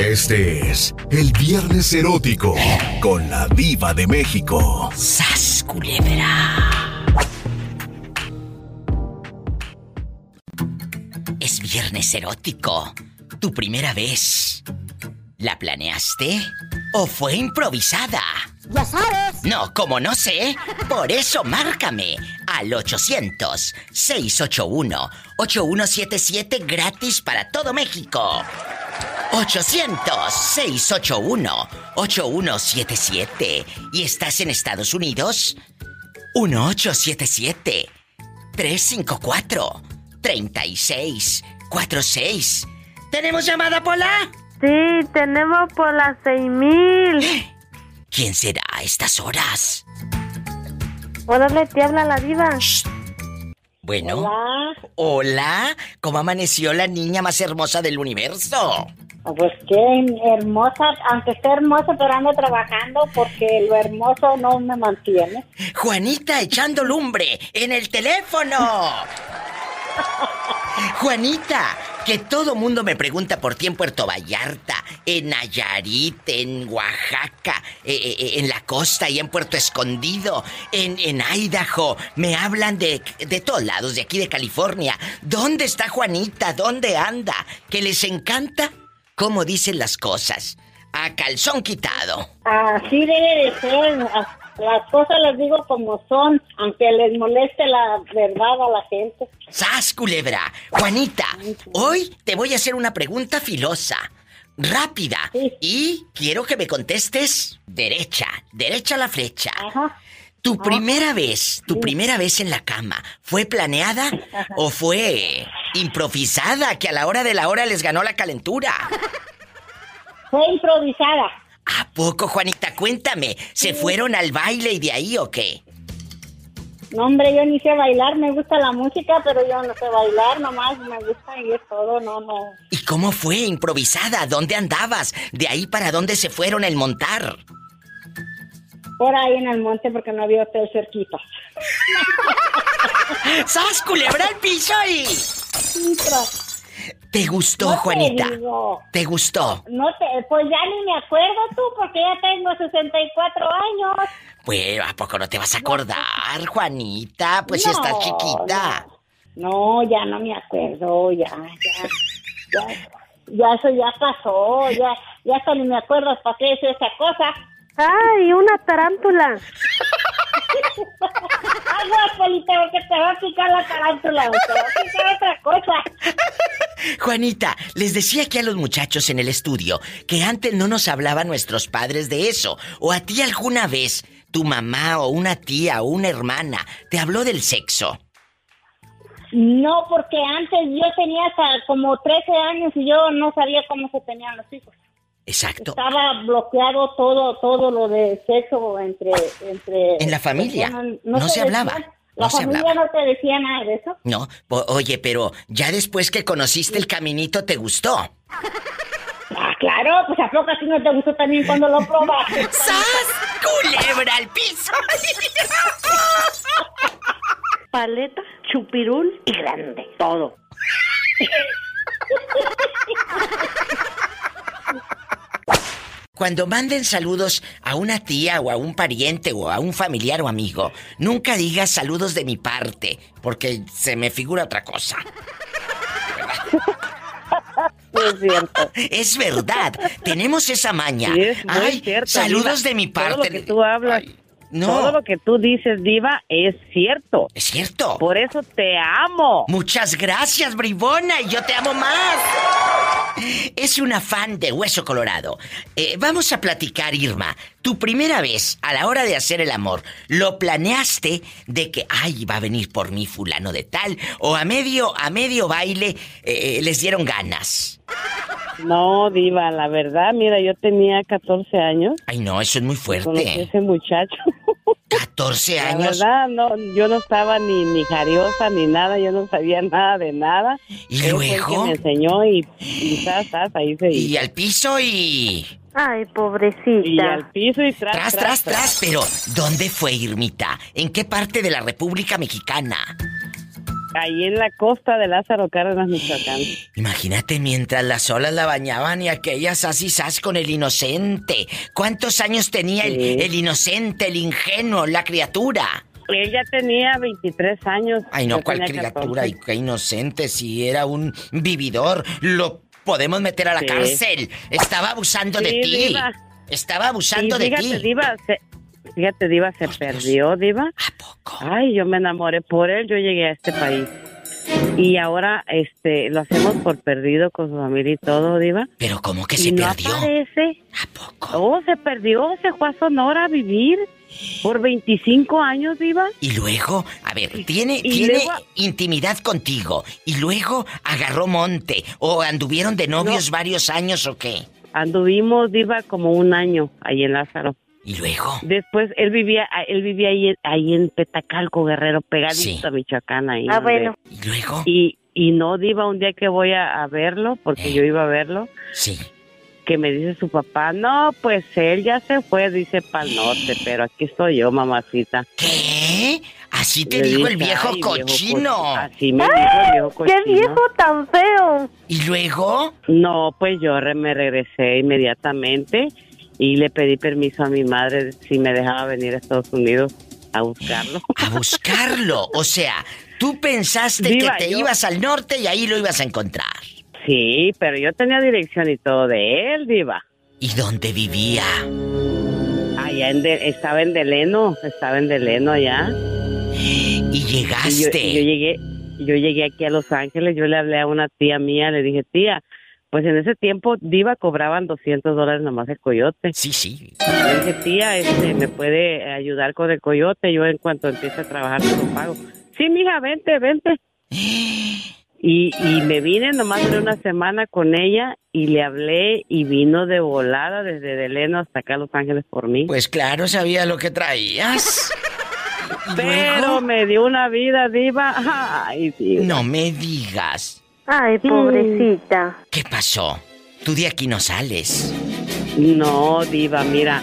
Este es el Viernes Erótico con la Diva de México. ¡Sas, culebra! Es Viernes Erótico. Tu primera vez. ¿La planeaste o fue improvisada? Ya sabes. No, como no sé, por eso márcame al 800-681-8177 gratis para todo México. 800-681-8177. ¿Y estás en Estados Unidos? 1877-354-3646. ¿Tenemos llamada, Pola? Sí, tenemos por las 6000. ¿Quién será a estas horas? Órale, te habla la diva. Bueno. Hola. Hola. ¿Cómo amaneció la niña más hermosa del universo? Pues qué hermosa, aunque esté hermosa, pero ando trabajando porque lo hermoso no me mantiene. Juanita echando lumbre en el teléfono. Juanita, que todo mundo me pregunta por ti en Puerto Vallarta, en Nayarit, en Oaxaca, eh, eh, eh, en la costa y en Puerto Escondido, en, Idaho. Me hablan de, de todos lados, de aquí de California. ¿Dónde está Juanita? ¿Dónde anda? Que les encanta cómo dicen las cosas. A calzón quitado. Así debe de ser. Las cosas las digo como son, aunque les moleste la verdad a la gente. ¡Sas, culebra! Juanita, hoy te voy a hacer una pregunta filosa, rápida, y quiero que me contestes derecha, derecha la flecha. ¿Tu primera vez, tu primera vez en la cama, fue planeada o fue improvisada que a la hora de la hora les ganó la calentura? Fue improvisada. ¿A poco, Juanita? Cuéntame, ¿se fueron al baile y de ahí o qué? No, hombre, yo ni sé bailar, me gusta la música, pero yo no sé bailar, nomás me gusta y es todo, no, no. ¿Y cómo fue improvisada? ¿Dónde andabas? ¿De ahí para dónde se fueron el montar? Por ahí en el monte porque no había hotel cerquita. ¡Sas, culebra al piso y... ¿Te gustó, No te Juanita? digo. ¿Te gustó? No te, pues ya ni me acuerdo tú porque ya tengo 64 años. Pues, ¿a poco no te vas a acordar, Juanita? Pues si No, estás chiquita. No, ya no me acuerdo, ya, ya, ya, ya eso ya pasó, ya, ya hasta ni me acuerdo para qué es esa cosa. ¡Ay, una tarántula! Aguas, Polita, porque te va a picar la tarántula, te va a picar otra cosa. Juanita, les decía aquí a los muchachos en el estudio que antes no nos hablaban nuestros padres de eso. ¿O a ti alguna vez tu mamá o una tía o una hermana te habló del sexo? No, porque antes yo tenía hasta como 13 años y yo no sabía cómo se tenían los hijos. Exacto. Estaba bloqueado todo, todo lo de sexo entre, entre. En la familia. personas. No se decía- hablaba, La no familia hablaba. no te decía nada de eso. No, oye, pero ya después que conociste el caminito, ¿te gustó? Ah, claro, pues a poco así no te gustó también cuando lo probaste. ¡Sas! ¡Culebra al piso! Paleta, chupirul y grande. Todo. Cuando manden saludos a una tía o a un pariente o a un familiar o amigo, nunca digas saludos de mi parte, porque se me figura otra cosa. Es cierto. Es verdad, tenemos esa maña. Sí, es Ay, cierto, saludos Diva. de mi parte. Todo lo que tú hablas, no. todo lo que tú dices, Diva, es cierto. Es cierto. Por eso te amo. Muchas gracias, bribona, y yo te amo más. Es una fan de Hueso Colorado. Eh, vamos a platicar, Irma. Tu primera vez a la hora de hacer el amor, ¿lo planeaste de que, ay, va a venir por mí fulano de tal? ¿O a medio, a medio baile eh, les dieron ganas? No, Diva, la verdad, mira, yo tenía 14 años. Ay, no, eso es muy Conocí fuerte. ese muchacho. 14 La años. verdad, no, yo no estaba ni, ni jariosa ni nada, yo no sabía nada de nada. ¿Y Él fue el luego? que me enseñó y, y zas, zas, ahí se Y al piso y... Ay, pobrecita. Y al piso y tras, Tras, tras, tras, pero ¿dónde fue Irmita? ¿En qué parte de la República Mexicana? Ahí en la costa de Lázaro Cárdenas, Michoacán. Imagínate mientras las olas la bañaban y aquellas así sas con el inocente. ¿Cuántos años tenía el, Sí. el inocente, el ingenuo, la criatura? Ella tenía 23 años. Ay, no, cuál criatura, 14. y qué inocente, si era un vividor, lo podemos meter a la Sí. cárcel. Estaba abusando de ti. Diva. Estaba Y abusando de fíjate, ti. Diva, se, fíjate, Diva, se Dios. perdió, Diva. ¿A poco? Ay, yo me enamoré por él, yo llegué a este país. Y ahora este lo hacemos por perdido con su familia y todo, Diva. Pero ¿cómo que y se no perdió? aparece. ¿A poco? Oh, se perdió, se fue a Sonora a vivir por 25 años, Diva. Y luego, a ver, tiene, y tiene luego- intimidad contigo. Y luego agarró monte. ¿O anduvieron de novios varios años o qué? Anduvimos, Diva, como un año ahí en Lázaro. Y luego. Después él vivía, él vivía ahí, ahí en Petacalco, Guerrero, pegadito Sí. a Michoacán ahí. Ah, bueno. Y luego. Y, y no, Diva, un día que voy a, a verlo, porque Eh. yo iba a verlo, Sí. Que me dice su papá, no, pues él ya se fue, dice pa'l norte, pero aquí estoy yo, mamacita. ¿Qué? Así te dijo el viejo "Ay, cochino. cochino". Así me dijo el viejo cochino. ¡Qué viejo tan feo! ¿Y luego? No, pues yo re- me regresé inmediatamente y le pedí permiso a mi madre si me dejaba venir a Estados Unidos a buscarlo. A buscarlo. O sea, tú pensaste Diva, que te yo- ibas al norte y ahí lo ibas a encontrar. Sí, pero yo tenía dirección y todo de él, diva. ¿Y dónde vivía? Allá en De- estaba en Deleno, estaba en Deleno allá. Y Y yo, llegaste. y yo llegué, yo llegué aquí a Los Ángeles, yo le hablé a una tía mía, le dije, tía, pues en ese tiempo diva cobraban 200 dólares nomás el coyote. Sí, sí. Le dije, tía, este, ¿me puede ayudar con el coyote? Yo en cuanto empiece a trabajar te lo pago. Sí, mija, vente, vente. Y, y me vine nomás de una semana con ella y le hablé y vino de volada desde Deleno hasta acá a Los Ángeles por mí. Pues claro, sabía lo que traías. ¿Y Pero luego? me dio una vida diva. Ay, diva. No me digas. Ay, pobrecita. ¿Qué pasó? Tú de aquí no sales. No, diva, mira,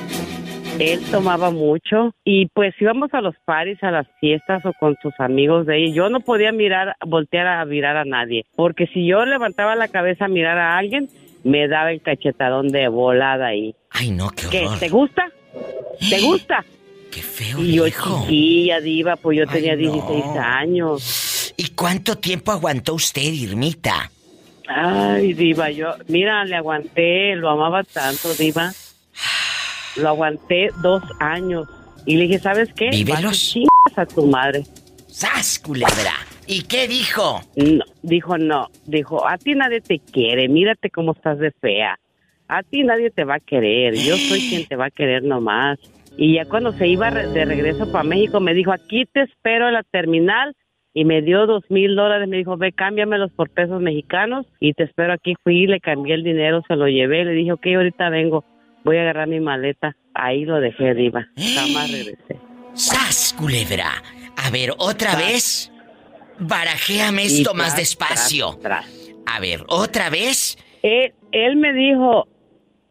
él tomaba mucho y pues íbamos a los paris, a las fiestas o con sus amigos de ahí. Yo no podía mirar, voltear a mirar a nadie, porque si yo levantaba la cabeza a mirar a alguien, me daba el cachetadón de volada ahí. Ay, no, qué ¿Qué? horror. ¿Te gusta? ¿Te gusta? Qué feo, Y yo viejo. chiquilla, diva, pues yo Ay, tenía no. 16 años. ¿Y cuánto tiempo aguantó usted, Irmita? Ay, diva, yo, mira, le aguanté, lo amaba tanto, diva. Lo aguanté dos años. Y le dije, ¿sabes qué? Vívelos. A tu madre. ¡Sas, culebra! ¿Y qué dijo? No, dijo no. Dijo, a ti nadie te quiere, mírate cómo estás de fea. A ti nadie te va a querer, yo soy quien te va a querer nomás. Y ya cuando se iba de regreso para México, me dijo, aquí te espero en la terminal. Y me dio dos mil dólares, me dijo, ve, cámbiamelos por pesos mexicanos y te espero aquí. Fui, le cambié el dinero, se lo llevé, le dije, ok, ahorita vengo, voy a agarrar mi maleta. Ahí lo dejé, Diva. Jamás regresé. ¡Sas, culebra! A ver, otra vez. Barajéame esto más despacio. tras. A ver, otra vez. Él, él me dijo,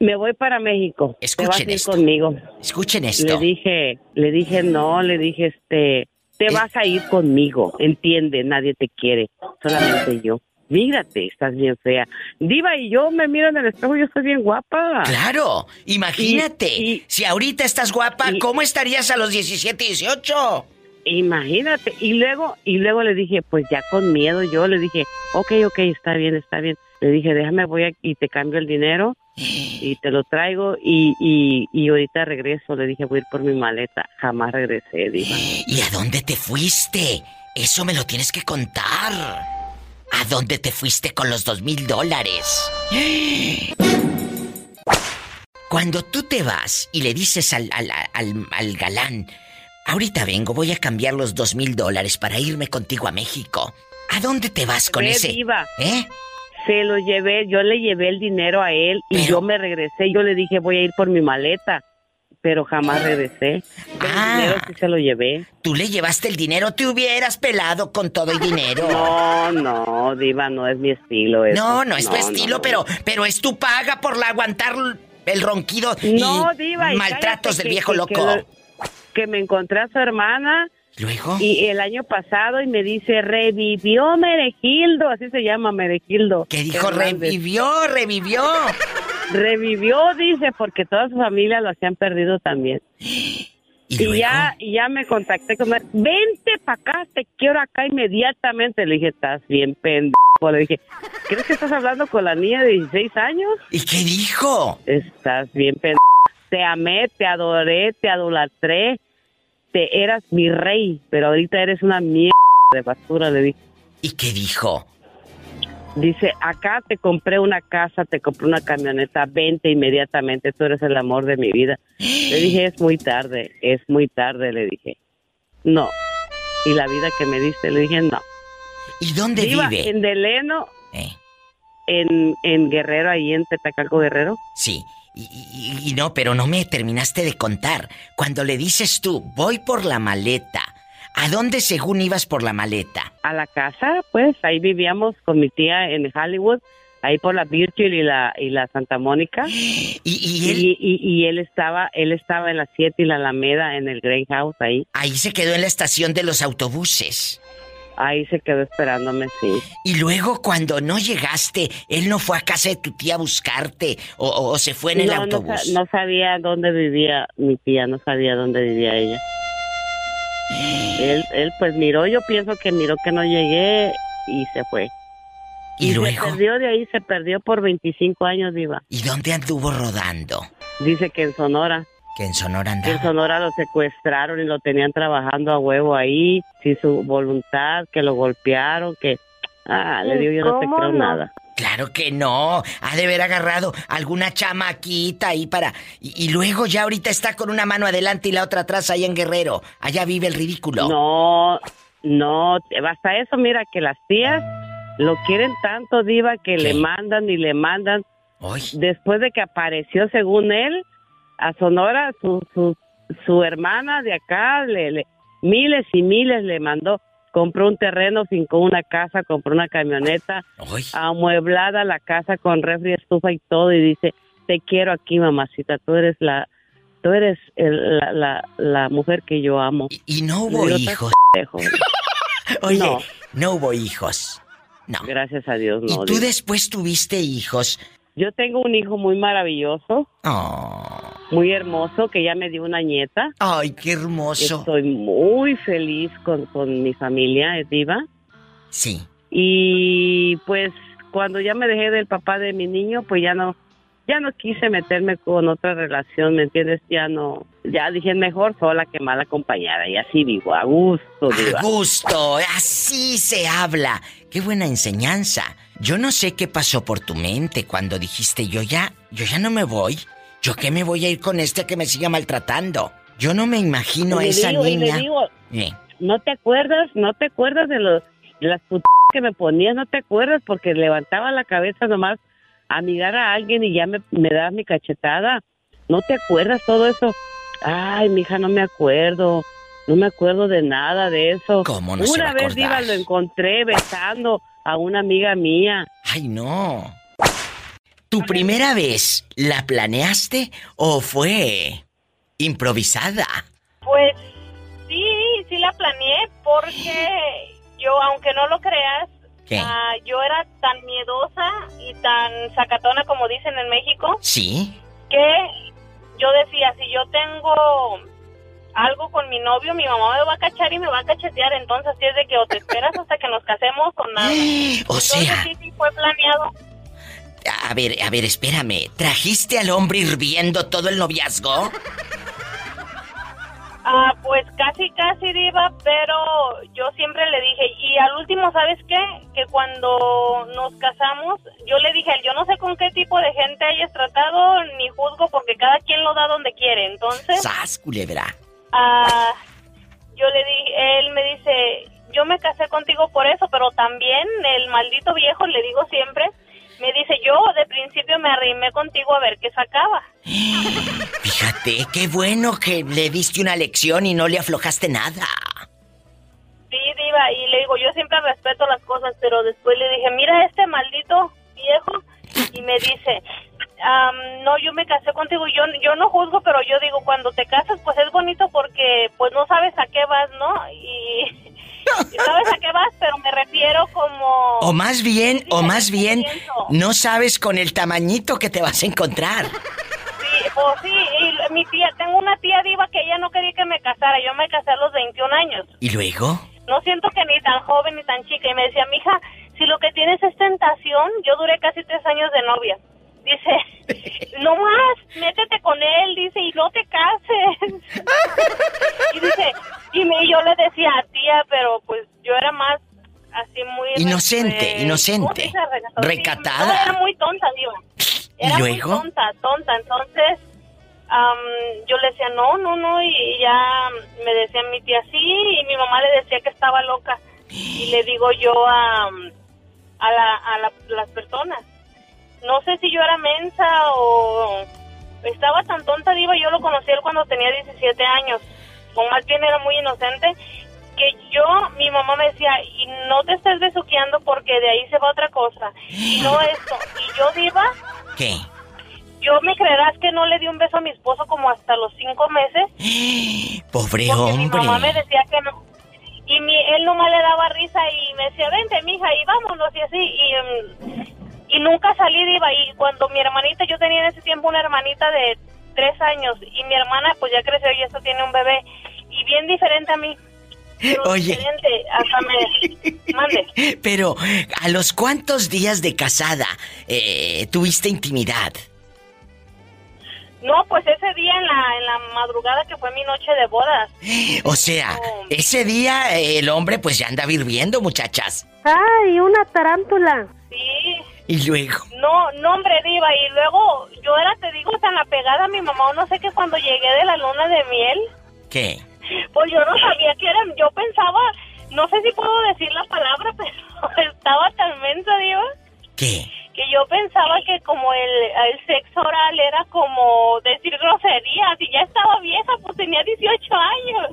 me voy para México. Escuchen esto. conmigo. Escuchen Le esto. dije, le dije no, le dije este, te Es- vas a ir conmigo, entiende, nadie te quiere, solamente yo. Mírate, estás bien fea. Diva, y yo me miro en el espejo, yo soy bien guapa. Claro, imagínate. Y- y- si ahorita estás guapa, y- ¿cómo estarías a los 17, 18? Imagínate. Y luego, y luego le dije, pues ya con miedo, yo le dije, ok, ok, está bien, está bien. Le dije, déjame, voy a, y te cambio el dinero y te lo traigo y, y, y ahorita regreso. Le dije, voy a ir por mi maleta. Jamás regresé, diva. ¿Y a dónde te fuiste? Eso me lo tienes que contar. ¿A dónde te fuiste con los dos mil dólares? Cuando tú te vas y le dices al, al, al- al galán, ahorita vengo, voy a cambiar los dos mil dólares para irme contigo a México. ¿A dónde te vas con Ve, ese? diva. ¿Eh? Se lo llevé, yo le llevé el dinero a él y Pero- yo me regresé. Yo le dije, voy a ir por mi maleta, pero jamás regresé. Ah. El dinero sí se lo llevé. Tú le llevaste el dinero, te hubieras pelado con todo el dinero. No, no, Diva, no es mi estilo. Eso. No, no es tu no, estilo, no. pero, pero es tu paga por la aguantar el ronquido No, y Diva. maltratos del viejo que- loco. Que, lo- que me encontré a su hermana ¿Luego? Y el año pasado y me dice, revivió Meregildo, así se llama Meregildo. ¿Qué dijo? Hernández. Revivió, revivió. Revivió, dice, porque toda su familia lo habían perdido también. ¿Y, ya, y ya me contacté con él. Vente para acá, te quiero acá inmediatamente. Le dije, estás bien pendejo. Le dije, ¿crees que estás hablando con la niña de 16 años? ¿Y qué dijo? Estás bien pendejo. Te amé, te adoré, te adulatré. Te eras mi rey, pero ahorita eres una mierda de basura, le dije. ¿Y qué dijo? Dice, acá te compré una casa, te compré una camioneta, vente inmediatamente, tú eres el amor de mi vida. Le dije, es muy tarde, es muy tarde, le dije. No. Y la vida que me diste, le dije, no. ¿Y dónde vive? en Deleno, Eh, en, en Guerrero, ahí en Tetacalco Guerrero. sí. Y, y- y no, pero no me terminaste de contar. Cuando le dices tú, voy por la maleta, ¿a dónde según ibas por la maleta? A la casa, pues, ahí vivíamos con mi tía en Hollywood, ahí por la Virgil y la, y la Santa Mónica. Y, y él Y, y- y él estaba, él estaba en la 7 y la Alameda, en el Grey House, ahí. ahí se quedó en la estación de los autobuses. Ahí se quedó esperándome, sí. Y luego cuando no llegaste, él no fue a casa de tu tía a buscarte o, o- o se fue en el no, no autobús. sa- no sabía dónde vivía mi tía, no sabía dónde vivía ella. Él, él pues miró, yo pienso que miró que no llegué y se fue. y se luego, perdió de ahí, se perdió por 25 años, Diva. ¿y dónde anduvo rodando? Dice que en Sonora, Que en Sonora que en andaba. Sonora lo secuestraron y lo tenían trabajando a huevo ahí, sin su voluntad, que lo golpearon, que... Ah, le digo, yo no te ¿Cómo creo no? nada. Claro que no. Ha de haber agarrado alguna chamaquita ahí para. Y, y luego ya ahorita está con una mano adelante y la otra atrás allá en Guerrero. Allá vive el ridículo. No, no, basta eso, mira que las tías lo quieren tanto, Diva, que ¿Qué? le mandan y le mandan. Ay, Después de que apareció, según él, a Sonora, su, su, su hermana de acá, le, le- miles y miles le mandó. Compró un terreno, fincó una casa, compró una camioneta, ay. amueblada la casa con refri, estufa y todo, y dice, te quiero aquí, mamacita, tú eres la... Tú eres el- la, la, la mujer que yo amo. Y, y no hubo hijos. Oye, no. No. hubo hijos. No. Gracias a Dios, y no. tú Diva. después tuviste hijos. Yo tengo un hijo muy maravilloso, Oh. muy hermoso, que ya me dio una nieta. Ay, qué hermoso. Estoy muy feliz con, con mi familia, es diva. Sí. Y pues cuando ya me dejé del papá de mi niño, pues ya no, ya no quise meterme con otra relación, ¿me entiendes? Ya no, ya dije mejor sola que mal acompañada y así vivo, a gusto. A gusto, así se habla. Qué buena enseñanza. Yo no sé qué pasó por tu mente cuando dijiste yo ya, yo ya no me voy. Yo qué me voy a ir con este que me siga maltratando. Yo no me imagino a Y esa digo- y niña. le digo, Eh, ¿no te acuerdas? ¿No te acuerdas de, los, de las putas que me ponías? ¿No te acuerdas? Porque levantaba la cabeza nomás a mirar a alguien y ya me, me dabas mi cachetada. ¿No te acuerdas todo eso? Ay, mija, no me acuerdo. No me acuerdo de nada de eso. ¿Cómo no se va Una vez? Diva, lo encontré besando a una amiga mía. Ay, no. ¿Tu primera vez la planeaste o fue improvisada? Pues sí, sí la planeé porque yo, aunque no lo creas, ¿Qué? ah, yo era tan miedosa y tan sacatona como dicen en México ¿Sí? que yo decía, si yo tengo algo con mi novio, mi mamá me va a cachar y me va a cachetear, entonces sí es de que o te esperas hasta que nos casemos o nada. O Entonces sea, sí, sí fue planeado. a ver, a ver, espérame. ¿Trajiste al hombre hirviendo todo el noviazgo? Ah, pues casi, casi diva, pero yo siempre le dije, y al último, ¿sabes qué? Que cuando nos casamos, yo le dije, yo no sé con qué tipo de gente hayas tratado, ni juzgo, porque cada quien lo da donde quiere. Entonces, ¡Sas, culebra! ah, yo le dije, él me dice, yo me casé contigo por eso, pero también el maldito viejo, le digo siempre, me dice, yo de principio me arrimé contigo a ver qué sacaba. Fíjate, qué bueno que le diste una lección y no le aflojaste nada. Sí, diva, y le digo, yo siempre respeto las cosas, pero después le dije, mira este maldito viejo, y me dice, am, no, yo me casé contigo. Yo, yo no juzgo, pero yo digo, cuando te casas, pues es bonito porque pues no sabes a qué vas, ¿no? Y, y sabes a qué vas, pero me refiero como... O más bien, o más bien, no sabes con el tamañito que te vas a encontrar. Sí, pues sí, y mi tía, tengo una tía diva que ella no quería que me casara. Yo me casé a los 21 años. ¿Y luego? No siento que ni tan joven ni tan chica. Y me decía, mija, si lo que tienes es tentación, yo duré casi tres años de novia. Dice, no más, métete con él, dice, y no te cases. y dice, y me, yo le decía, tía, pero pues yo era más así muy... Inocente, eh, inocente. Recatada. Sí, Recatada. no, era muy tonta, digo. ¿Y luego? muy tonta, tonta. Entonces, am, yo le decía, no, no, no, y ya me decía mi tía sí, y mi mamá le decía que estaba loca. Y le digo yo a, a, la, a la- las personas, no sé si yo era mensa o estaba tan tonta, diva, yo lo conocí él cuando tenía 17 años, o más bien era muy inocente, que yo, mi mamá me decía, y no te estés besuqueando porque de ahí se va otra cosa, y no esto, y yo, diva, ¿Qué? yo me creerás que no le di un beso a mi esposo como hasta los cinco meses, Pobre porque mi hombre. mamá me decía que no. Y mi, él nomás le daba risa y me decía, vente, mija, y vámonos, y así. Y, mm, y nunca salí, diva. Y cuando mi hermanita, yo tenía en ese tiempo una hermanita de tres años, y mi hermana, pues ya creció y eso tiene un bebé. Y bien diferente a mí. Pero Oye. Diferente, hasta me... Mande. Pero, ¿a los cuántos días de casada eh, tuviste intimidad? No, pues ese día en la, en la madrugada que fue mi noche de bodas. O sea, ese día eh, el hombre pues ya andaba hirviendo, muchachas. ¡Ay, una tarántula! Sí. Y luego, No, no, hombre, diva. Y luego yo era, te digo, tan apegada a mi mamá. o No sé que cuando llegué de la luna de miel, ¿qué? Pues yo no sabía que era. Yo pensaba, no sé si puedo decir la palabra, pero estaba tan mensa, diva, ¿Qué? que yo pensaba que como el, el sexo oral era como decir groserías. Y ya estaba vieja, pues tenía 18 años.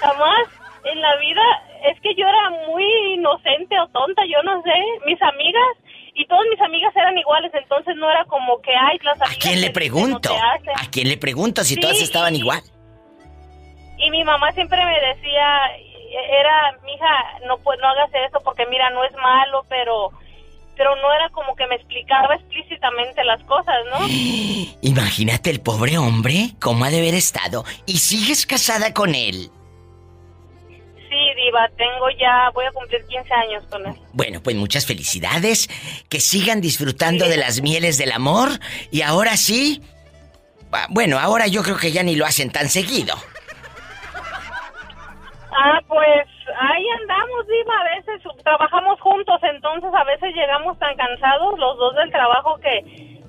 Jamás en la vida, es que yo era muy inocente o tonta, yo no sé. Mis amigas y todas mis amigas eran iguales, entonces no era como que, ay, las ¿A amigas quién le pregunto? ¿A quién le pregunto si Sí, todas estaban igual? Mi mamá siempre me decía, era, mija, no, pues, no hagas eso porque mira, no es malo, pero pero no era como que me explicaba explícitamente las cosas, ¿no? Imagínate el pobre hombre, cómo ha de haber estado. ¿Y sigues casada con él? Sí, diva, tengo ya, voy a cumplir 15 años con él. Bueno, pues muchas felicidades. Que sigan disfrutando de las mieles del amor. Y ahora sí. ah, Bueno, ahora yo creo que ya ni lo hacen tan seguido. Ah, pues ahí andamos, Diva. A veces trabajamos juntos, entonces a veces llegamos tan cansados los dos del trabajo que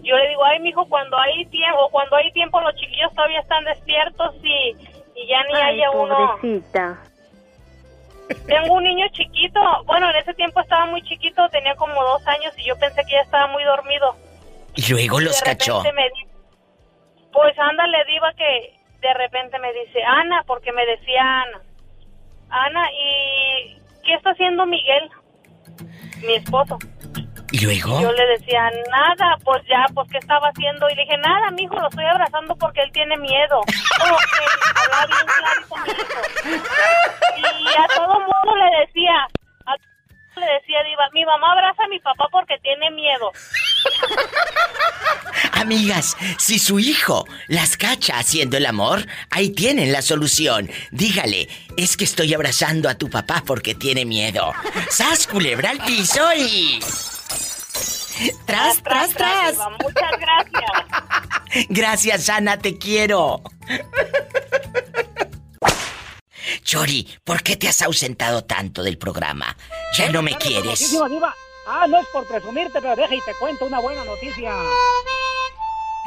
yo le digo, ay, mijo, cuando hay tiempo, cuando hay tiempo los chiquillos todavía están despiertos y, y ya ni Ay, haya uno. pobrecita. Tengo un niño chiquito, bueno, en ese tiempo estaba muy chiquito, tenía como dos años y yo pensé que ya estaba muy dormido. Y luego los de cachó. repente me di- pues ándale, Diva, que de repente me dice, Ana, porque me decía Ana. Ana, ¿y qué está haciendo Miguel? Mi esposo. Y luego. Yo le decía, nada, pues ya, pues ¿qué estaba haciendo? Y le dije, nada, mijo, lo estoy abrazando porque él tiene miedo. Hablaba bien hijo. Y a todo mundo le decía, le decía, Diva, mi mamá abraza a mi papá porque tiene miedo. Amigas, si su hijo las cacha haciendo el amor, ahí tienen la solución. Dígale, es que estoy abrazando a tu papá porque tiene miedo. ¡Sas, culebra al piso y... ¡Tras, tras, tras! Diva, Muchas gracias. Gracias, Ana, te quiero. Chori, ¿por qué te has ausentado tanto del programa? ¿Ya no me quieres? Ah, no es por presumirte, pero deja y te cuento una buena noticia.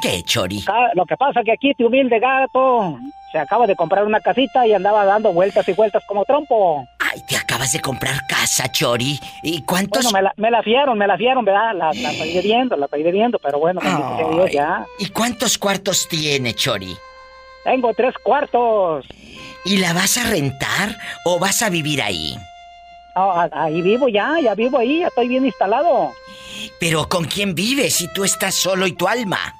¿Qué, Chori? Acá, Lo que pasa que aquí este humilde gato se acaba de comprar una casita y andaba dando vueltas y vueltas como trompo. Ay, te acabas de comprar casa, Chori. ¿Y cuántos...? Bueno, me la, me la fiaron, me la fiaron, ¿verdad? La, la estoy debiendo, la estoy debiendo, pero bueno, Dios, Ay, ya. ¿Y cuántos cuartos tiene, Chori? Tengo tres cuartos. ¿Y la vas a rentar o vas a vivir ahí? Ah, ahí vivo ya, ya vivo ahí, ya estoy bien instalado. Pero ¿con quién vives si tú estás solo y tu alma?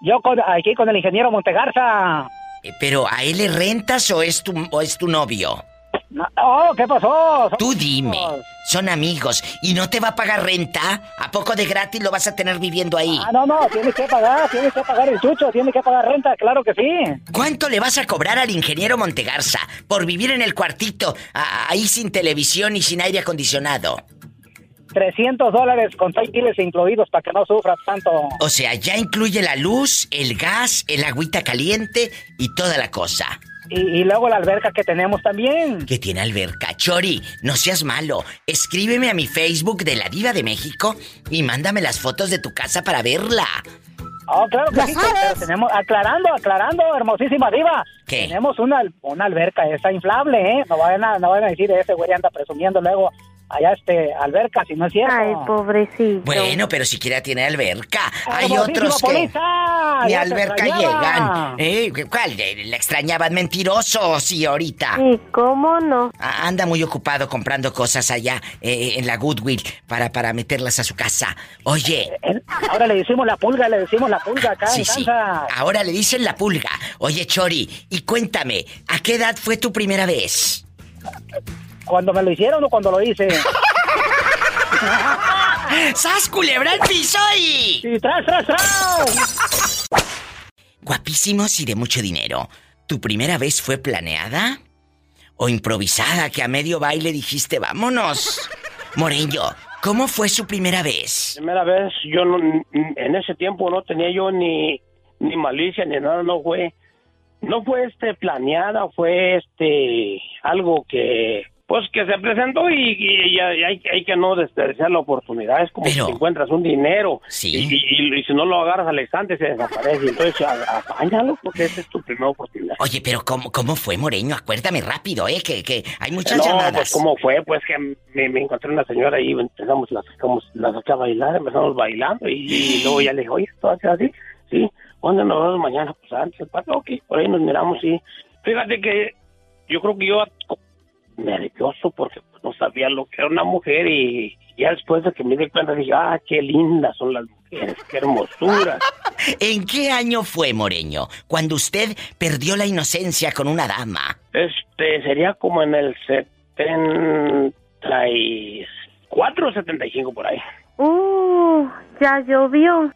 Yo con, aquí con el ingeniero Montegarza. Eh, pero ¿a él le rentas o es tu, o es tu novio? No, oh, ¿qué pasó? Tú dime. Son amigos. ¿Y no te va a pagar renta? ¿A poco de gratis lo vas a tener viviendo ahí? Ah, no, no, tienes que pagar, tienes que pagar el chucho, tienes que pagar renta, claro que sí. ¿Cuánto le vas a cobrar al ingeniero Montegarza por vivir en el cuartito, ahí sin televisión y sin aire acondicionado? 300 dólares con piles incluidos para que no sufras tanto. O sea, ya incluye la luz, el gas, el agüita caliente y toda la cosa. Y, luego la alberca que tenemos también. Que tiene alberca. Chori, no seas malo. Escríbeme a mi Facebook de la Diva de México y mándame las fotos de tu casa para verla. Oh, claro que sí, pero tenemos, aclarando, aclarando, hermosísima diva. ¿Qué? Tenemos una, una alberca, esa inflable, ¿eh? No vayan a, no vayan a decir, ese güey anda presumiendo luego allá este alberca, si no es cierto. Ay, pobrecito. Bueno, pero siquiera tiene alberca. Hay otros que ni alberca llegan. ¿Eh? ¿Cuál? ¿La extrañaban mentirosos? Sí, ahorita. Sí, ¿cómo no? Anda muy ocupado comprando cosas allá eh, en la Goodwill para, para meterlas a su casa. Oye. Eh, ahora le decimos la pulga, le decimos la pulga acá sí, Sí. Ahora le dicen la pulga. Oye, Chori, y cuéntame, ¿a qué edad fue tu primera vez? ¿Cuando me lo hicieron o cuando lo hice? ¡Sas, culebra el piso y... ¡Y tras, tras, tras! Guapísimos y de mucho dinero. ¿Tu primera vez fue planeada? ¿O improvisada que a medio baile dijiste vámonos? Moreño, ¿cómo fue su primera vez? Primera vez, yo no, en ese tiempo no tenía yo ni, ni malicia ni nada, no fue... No fue este planeada, fue este algo que pues que se presentó y, hay, que no desperdiciar la oportunidad. Es como si encuentras un dinero y, si no lo agarras al instante se desaparece. Entonces, apáñalo porque esa es tu primera oportunidad. Oye, pero ¿cómo, cómo fue, Moreño? Acuérdame rápido, ¿eh? Que, que hay muchas no, llamadas. pues ¿cómo fue? Pues que me, encontré una señora y empezamos, la sacamos, la saqué a bailar, empezamos bailando y, luego ya le dije, oye, esto hace así, sí, ¿cuándo nos vemos mañana? Pues antes, el pato, ok, por ahí nos miramos y fíjate que yo creo que yo nervioso porque no sabía lo que era una mujer y ya después de que me di cuenta dije, ah, qué lindas son las mujeres, qué hermosura. ¿En qué año fue, Moreño, cuando usted perdió la inocencia con una dama? Este, sería como en el 74 o 75 por ahí. Uh, ya llovió.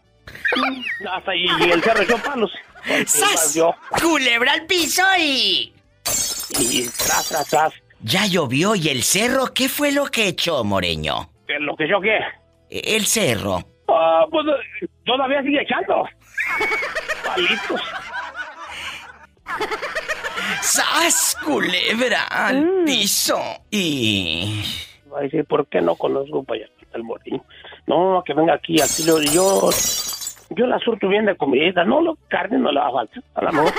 Hasta y, y el cerro echó palos. ¡Sas! Culebra al piso y... Y tras, tras, tras. Ya llovió y el cerro, ¿qué fue lo que echó, Moreño? ¿Lo que yo qué? E, el cerro. Ah, pues todavía sigue echando. Palitos. ¡Sas, culebra! Al mm. piso. Y. Va a decir, ¿por qué no conozco allá el moreño? No, que venga aquí, aquí yo. Yo la surto bien de comida. No, lo carne no le va a faltar. A la mejor.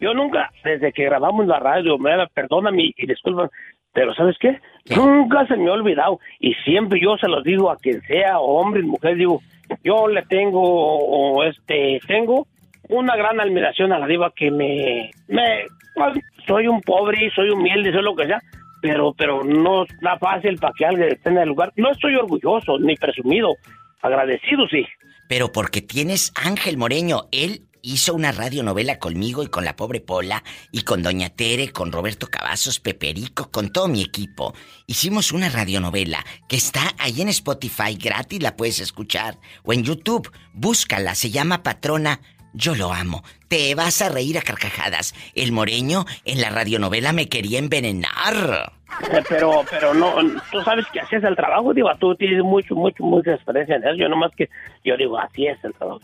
Yo nunca, desde que grabamos la radio, me perdóname y disculpa, pero ¿sabes qué? Nunca se me ha olvidado y siempre yo se los digo a quien sea, hombre, mujer, digo, yo le tengo, o este, tengo una gran admiración a la diva que me, me, pues, soy un pobre, soy humilde, soy lo que sea, pero, pero no está fácil para que alguien esté en el lugar. No estoy orgulloso ni presumido, agradecido sí. Pero porque tienes Ángel Moreño, él hizo una radionovela conmigo y con la pobre Pola y con Doña Tere, con Roberto Cavazos, Peperico, con todo mi equipo. Hicimos una radionovela que está ahí en Spotify gratis, la puedes escuchar. O en YouTube, búscala, se llama Patrona yo lo amo. Te vas a reír a carcajadas. El moreño en la radionovela me quería envenenar. Eh, pero, pero no, tú sabes que así es el trabajo, digo, tú tienes mucho, mucho, mucha experiencia en eso. Yo nomás que, yo digo, así es el trabajo.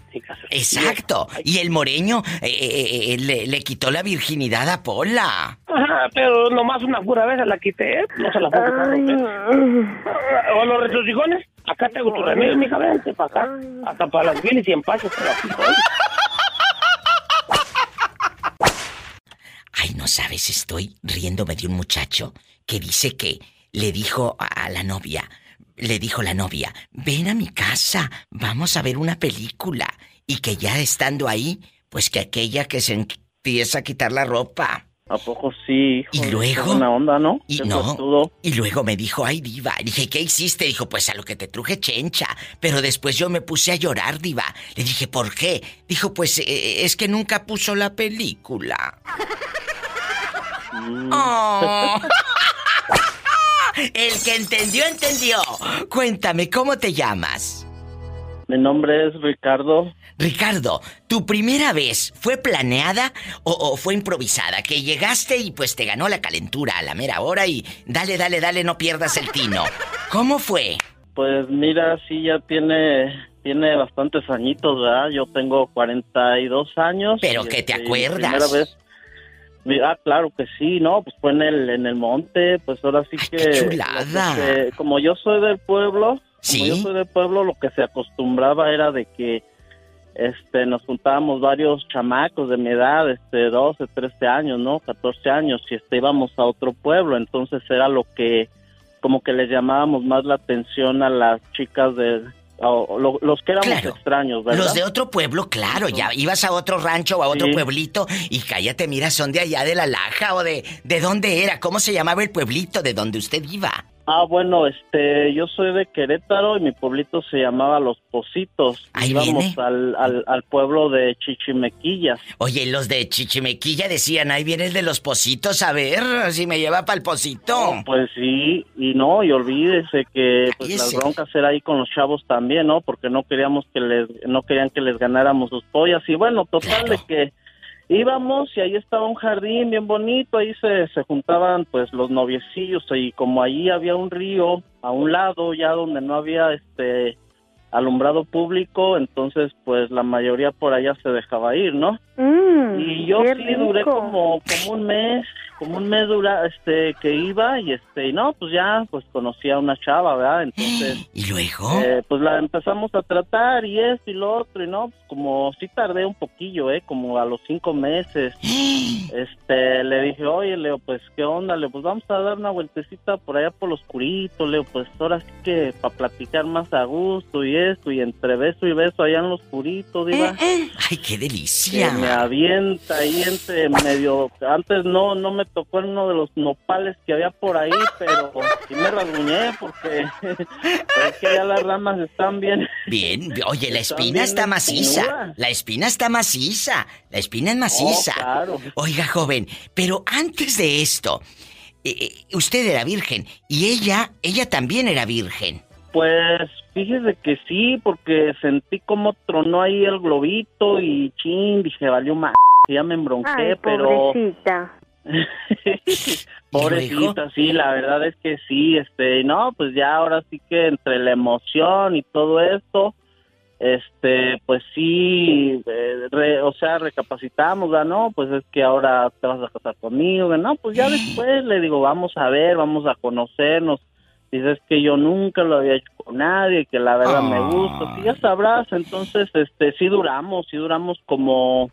Exacto. Y el moreño eh, eh, le, quitó la virginidad a Pola. Ajá, pero nomás una pura vez la quité, no se la puedo O los retrosigones, acá tengo tu remedio, mija, vente para acá. Hasta para las bilis y empaches, pero aquí Ay, no sabes, estoy riéndome de un muchacho que dice que le dijo a la novia, le dijo la novia, ven a mi casa, vamos a ver una película. Y que ya estando ahí, pues que aquella que se empieza a quitar la ropa. ¿A poco sí? hijo? ¿Y luego? buena onda, ¿no? Y no. Y luego me dijo, ay, diva. Dije, ¿qué hiciste? Dijo, pues a lo que te truje chencha. Pero después yo me puse a llorar, diva. Le dije, ¿por qué? Dijo, pues eh, es que nunca puso la película. Mm. Oh. El que entendió, entendió. Cuéntame, ¿cómo te llamas? Mi nombre es Ricardo. Ricardo, ¿tu primera vez fue planeada o, o fue improvisada? Que llegaste y pues te ganó la calentura a la mera hora y dale, dale, dale, no pierdas el tino. ¿Cómo fue? Pues mira, sí, ya tiene tiene bastantes añitos, ¿verdad? Yo tengo 42 años. Pero que te este, acuerdas. Primera vez. Ah, claro que sí, ¿no? Pues fue en el, en el monte, pues ahora sí Ay, que... qué que chulada. como yo soy del pueblo, ¿Sí? como yo soy del pueblo, lo que se acostumbraba era de que este nos juntábamos varios chamacos de mi edad, este 12, 13 años, ¿no? 14 años y este íbamos a otro pueblo, entonces era lo que como que les llamábamos más la atención a las chicas de lo- los que éramos Claro. extraños, ¿verdad? Los de otro pueblo, claro, ya ibas a otro rancho o a otro Sí. pueblito y cállate, mira, son de allá de la Laja o de... ¿De dónde era? ¿Cómo se llamaba el pueblito de donde usted iba? Ah, bueno, este, yo soy de Querétaro y mi pueblito se llamaba Los Positos. Ahí Íbamos al, al, al pueblo de Chichimequillas. Oye, los de Chichimequilla decían, ahí viene el de los positos, a ver si me lleva para el posito. Pues sí, y no, y olvídese que pues, las broncas era ahí con los chavos también, ¿no? Porque no queríamos que les, no querían que les ganáramos sus pollas. Y bueno, total Claro. de que íbamos y ahí estaba un jardín bien bonito, ahí se, se juntaban pues los noviecillos y como ahí había un río a un lado ya donde no había este alumbrado público, entonces pues la mayoría por allá se dejaba ir, ¿no? Mm, Y yo sí duré como, como un mes, como un mes dura, este, que iba y este, y no, pues ya, pues conocí a una chava, ¿verdad? Entonces, ¿Y luego? eh, pues la empezamos a tratar y esto y lo otro y no, pues como sí tardé un poquillo, ¿eh? Como a los cinco meses, este, le dije, oye, Leo, pues qué onda, Leo, pues vamos a dar una vueltecita por allá por lo oscurito, Leo, pues ahora sí que para platicar más a gusto y esto y entre beso y beso allá en lo oscurito, diva ¡Ay, qué que me delicia! avienta ahí entre medio antes no no me tocó en uno de los nopales que había por ahí pero sí me rasguñé porque es que ya las ramas están bien Bien, oye, la espina está maciza. La espina está maciza. La espina es maciza. Oh, claro. Oiga, joven, pero antes de esto, eh, eh, usted era virgen y ella, ella también era virgen. pues fíjese que sí porque sentí como tronó ahí el globito y chin dije valió más ya me embronqué Ay, pero pobrecita. Pobrecita, sí, la verdad es que sí, este, no, pues ya ahora sí que entre la emoción y todo esto, este, pues sí, eh, re- o sea, recapacitamos, ¿verdad? no, pues es que ahora te vas a casar conmigo, ¿verdad? no, pues ya después le digo, vamos a ver, vamos a conocernos, dices que yo nunca lo había hecho con nadie, que la verdad me gusta, sí, ya sabrás, entonces, este, sí duramos, sí duramos como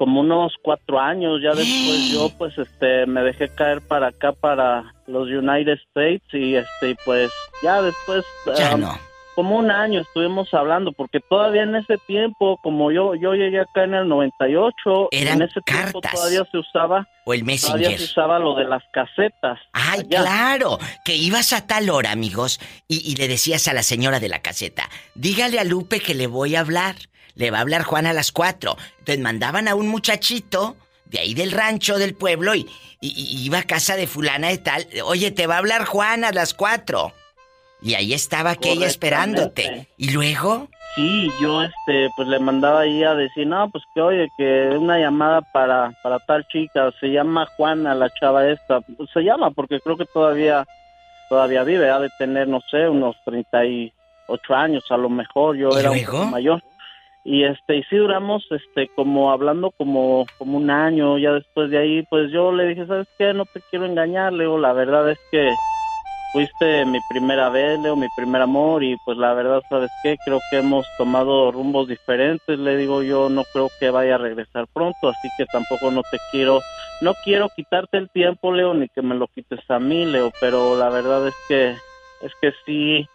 como unos cuatro años. Ya después yo, pues, este, me dejé caer para acá, para los United States y, este, pues, ya después, Ya ah, no. Como un año estuvimos hablando, porque todavía en ese tiempo, como yo, yo llegué acá en el 98, Eran en ese tiempo cartas. todavía se usaba, O el todavía messenger. se usaba lo de las casetas. Ay, allá. claro, que ibas a tal hora, amigos, y, y le decías a la señora de la caseta, dígale a Lupe que le voy a hablar. Le va a hablar Juan a las cuatro. Entonces mandaban a un muchachito de ahí del rancho, del pueblo, y, y- y iba a casa de fulana de tal. Oye, te va a hablar Juan a las cuatro. Y ahí estaba aquella esperándote. ¿Y luego? Sí, yo este pues le mandaba ahí a decir, no, pues que oye, que una llamada para, para tal chica, se llama Juana la chava esta, Pues, se llama porque creo que todavía todavía vive, ha de tener, no sé, unos 38 años a lo mejor, yo ¿Y era un luego? poco mayor. Y este, y sí duramos este como hablando como como un año, ya después de ahí pues yo le dije, "¿Sabes qué? No te quiero engañar, Leo, la verdad es que fuiste mi primera vez, Leo, mi primer amor y pues la verdad, ¿sabes qué? Creo que hemos tomado rumbos diferentes, le digo yo, no creo que vaya a regresar pronto, así que tampoco no te quiero, no quiero quitarte el tiempo, Leo, ni que me lo quites a mí, Leo, pero la verdad es que, es que sí,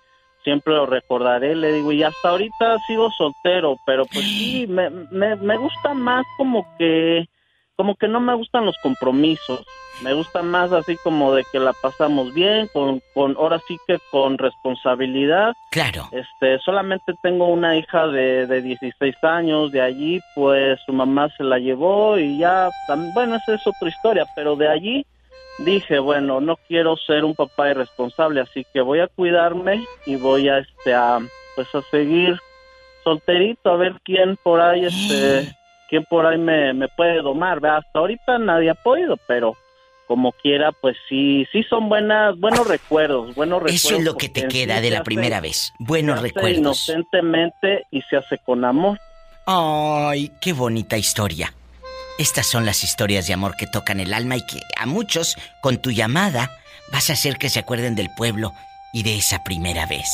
siempre lo recordaré, le digo, y hasta ahorita sigo soltero, pero pues sí, me, me, me gusta más como que como que no me gustan los compromisos. Me gusta más así como de que la pasamos bien, con, con ahora sí que con responsabilidad. Claro. Este, solamente tengo una hija de, de 16 años, de allí pues su mamá se la llevó y ya, bueno, esa es otra historia, pero de allí dije, bueno, no quiero ser un papá irresponsable, así que voy a cuidarme y voy a, este, a, pues a seguir solterito, a ver quién por ahí, este, quién por ahí me, me puede domar, ¿verdad? Hasta ahorita nadie ha podido, pero como quiera, pues sí, sí son buenas, buenos recuerdos, buenos recuerdos. Eso es lo que te queda sí de la hace- primera vez. Buenos se hace recuerdos. Inocentemente y se hace con amor. Ay, qué bonita historia. Estas son las historias de amor que tocan el alma y que a muchos, con tu llamada, vas a hacer que se acuerden del pueblo y de esa primera vez.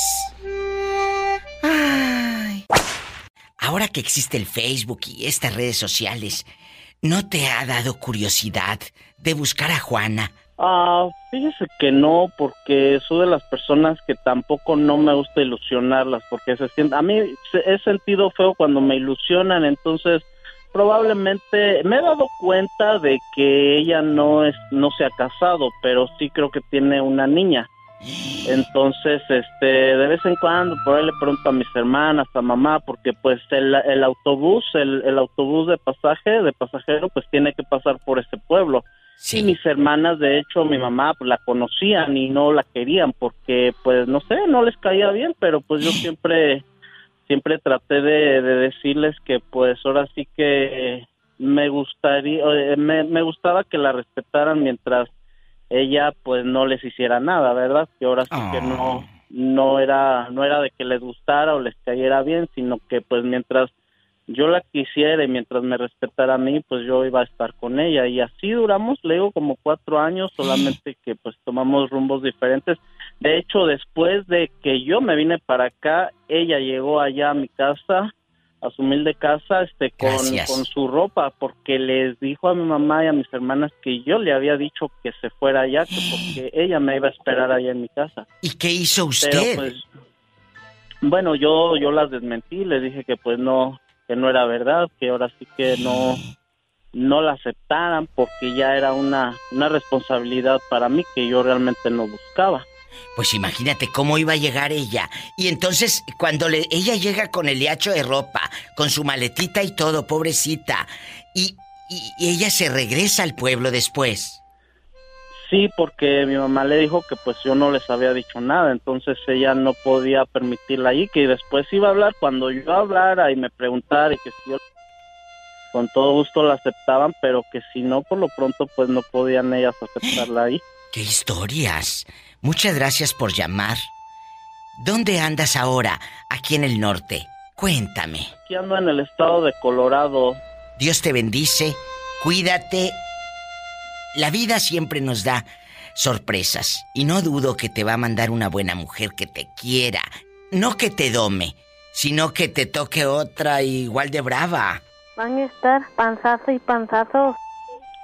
Ahora que existe el Facebook y estas redes sociales, ¿no te ha dado curiosidad de buscar a Juana? Ah, fíjese que no, porque soy de las personas que tampoco no me gusta ilusionarlas, porque se siente, a mí he sentido feo cuando me ilusionan, entonces probablemente me he dado cuenta de que ella no es, no se ha casado, pero sí creo que tiene una niña. Entonces, este, de vez en cuando por ahí le pregunto a mis hermanas, a mamá, porque pues el, el autobús, el, el autobús de pasaje, de pasajero, pues tiene que pasar por ese pueblo. Y mis hermanas, de hecho, mi mamá pues, la conocían y no la querían porque, pues, no sé, no les caía bien, pero pues yo siempre, siempre traté de, de decirles que, pues, ahora sí que me gustaría, eh, me, me gustaba que la respetaran mientras ella, pues, no les hiciera nada, ¿verdad? Que ahora sí que no, no era, no era de que les gustara o les cayera bien, sino que, pues, mientras yo la quisiera y mientras me respetara a mí, pues yo iba a estar con ella. Y así duramos, le digo, como cuatro años, solamente que pues tomamos rumbos diferentes. De hecho, después de que yo me vine para acá, ella llegó allá a mi casa, a su humilde casa, este, con, con su ropa, porque les dijo a mi mamá y a mis hermanas que yo le había dicho que se fuera allá, que porque ella me iba a esperar allá en mi casa. ¿Y qué hizo Pero, usted? pues, bueno, yo yo las desmentí, les dije que pues no que no era verdad, que ahora sí que no no la aceptaran porque ya era una una responsabilidad para mí que yo realmente no buscaba. Pues imagínate cómo iba a llegar ella. Y entonces, cuando le, ella llega con el liacho de ropa, con su maletita y todo, pobrecita, y, y- y ella se regresa al pueblo después. Sí, porque mi mamá le dijo que pues yo no les había dicho nada, entonces ella no podía permitirla ahí, que después iba a hablar cuando yo hablara y me preguntara y que si yo con todo gusto la aceptaban, pero que si no, por lo pronto pues no podían ellas aceptarla ahí. ¡Qué historias! Muchas gracias por llamar. ¿Dónde andas ahora? Aquí en el norte. Cuéntame. Aquí ando en el estado de Colorado. Dios te bendice. Cuídate. La vida siempre nos da sorpresas. Y no dudo que te va a mandar una buena mujer que te quiera. No que te dome, sino que te toque otra igual de brava. Van a estar panzazo y panzazo.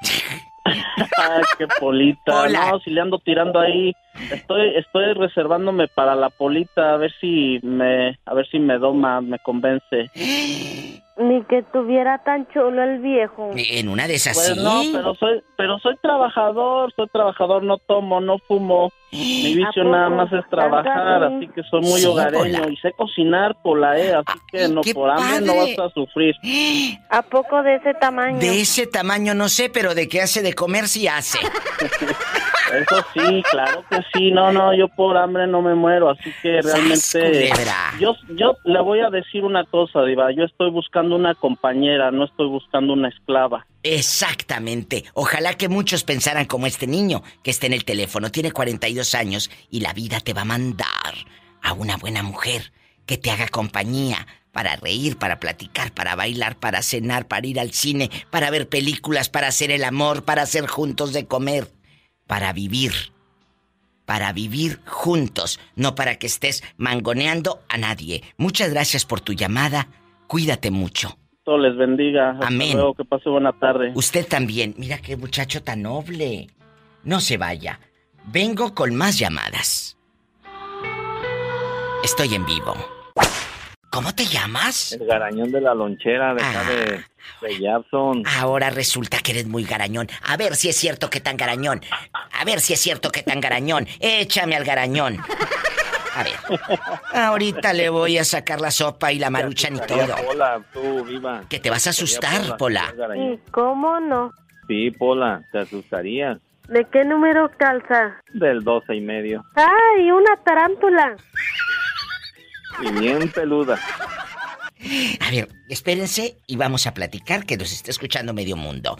Ay, qué polita. No, si le ando tirando ahí. Estoy, estoy reservándome para la polita a ver si me, a ver si me doma, me convence. Ni que tuviera tan chulo el viejo. En una de esas Pues sí. no, pero soy, pero soy trabajador, soy trabajador, no tomo, no fumo. Mi vicio nada más es trabajar, así. que soy muy Sí, hogareño Pola. y sé cocinar por la E, así que no, por hambre no vas a sufrir. ¿A poco de ese tamaño? De ese tamaño no sé, pero de qué hace de comer sí hace. Eso sí, claro que sí. No, no, yo por hambre no me muero, así que realmente yo yo le voy a decir una cosa, diva, yo estoy buscando una compañera, no estoy buscando una esclava. Exactamente. Ojalá que muchos pensaran como este niño que está en el teléfono. Tiene 42 años y la vida te va a mandar a una buena mujer que te haga compañía para reír, para platicar, para bailar, para cenar, para ir al cine, para ver películas, para hacer el amor, para hacer juntos de comer, para vivir. Para vivir juntos, no para que estés mangoneando a nadie. Muchas gracias por tu llamada. Cuídate mucho. Todo les bendiga. Hasta Amén. luego, que pase buena tarde. Usted también. Mira qué muchacho tan noble. No se vaya. Vengo con más llamadas. Estoy en vivo. ¿Cómo te llamas? El garañón de la lonchera de acá de Ahora resulta que eres muy garañón. A ver si es cierto que tan garañón. A ver si es cierto que tan garañón. Échame al garañón. A ver. Ahorita le voy a sacar la sopa y la maruchan y todo. Pola, tú, viva. Que te vas a asustar, Pola. ¿Y cómo no? Sí, Pola, te asustarías. ¿De qué número calza? Del doce y medio. ¡Ay, una tarántula! Y bien peluda. A ver, espérense y vamos a platicar que nos está escuchando medio mundo.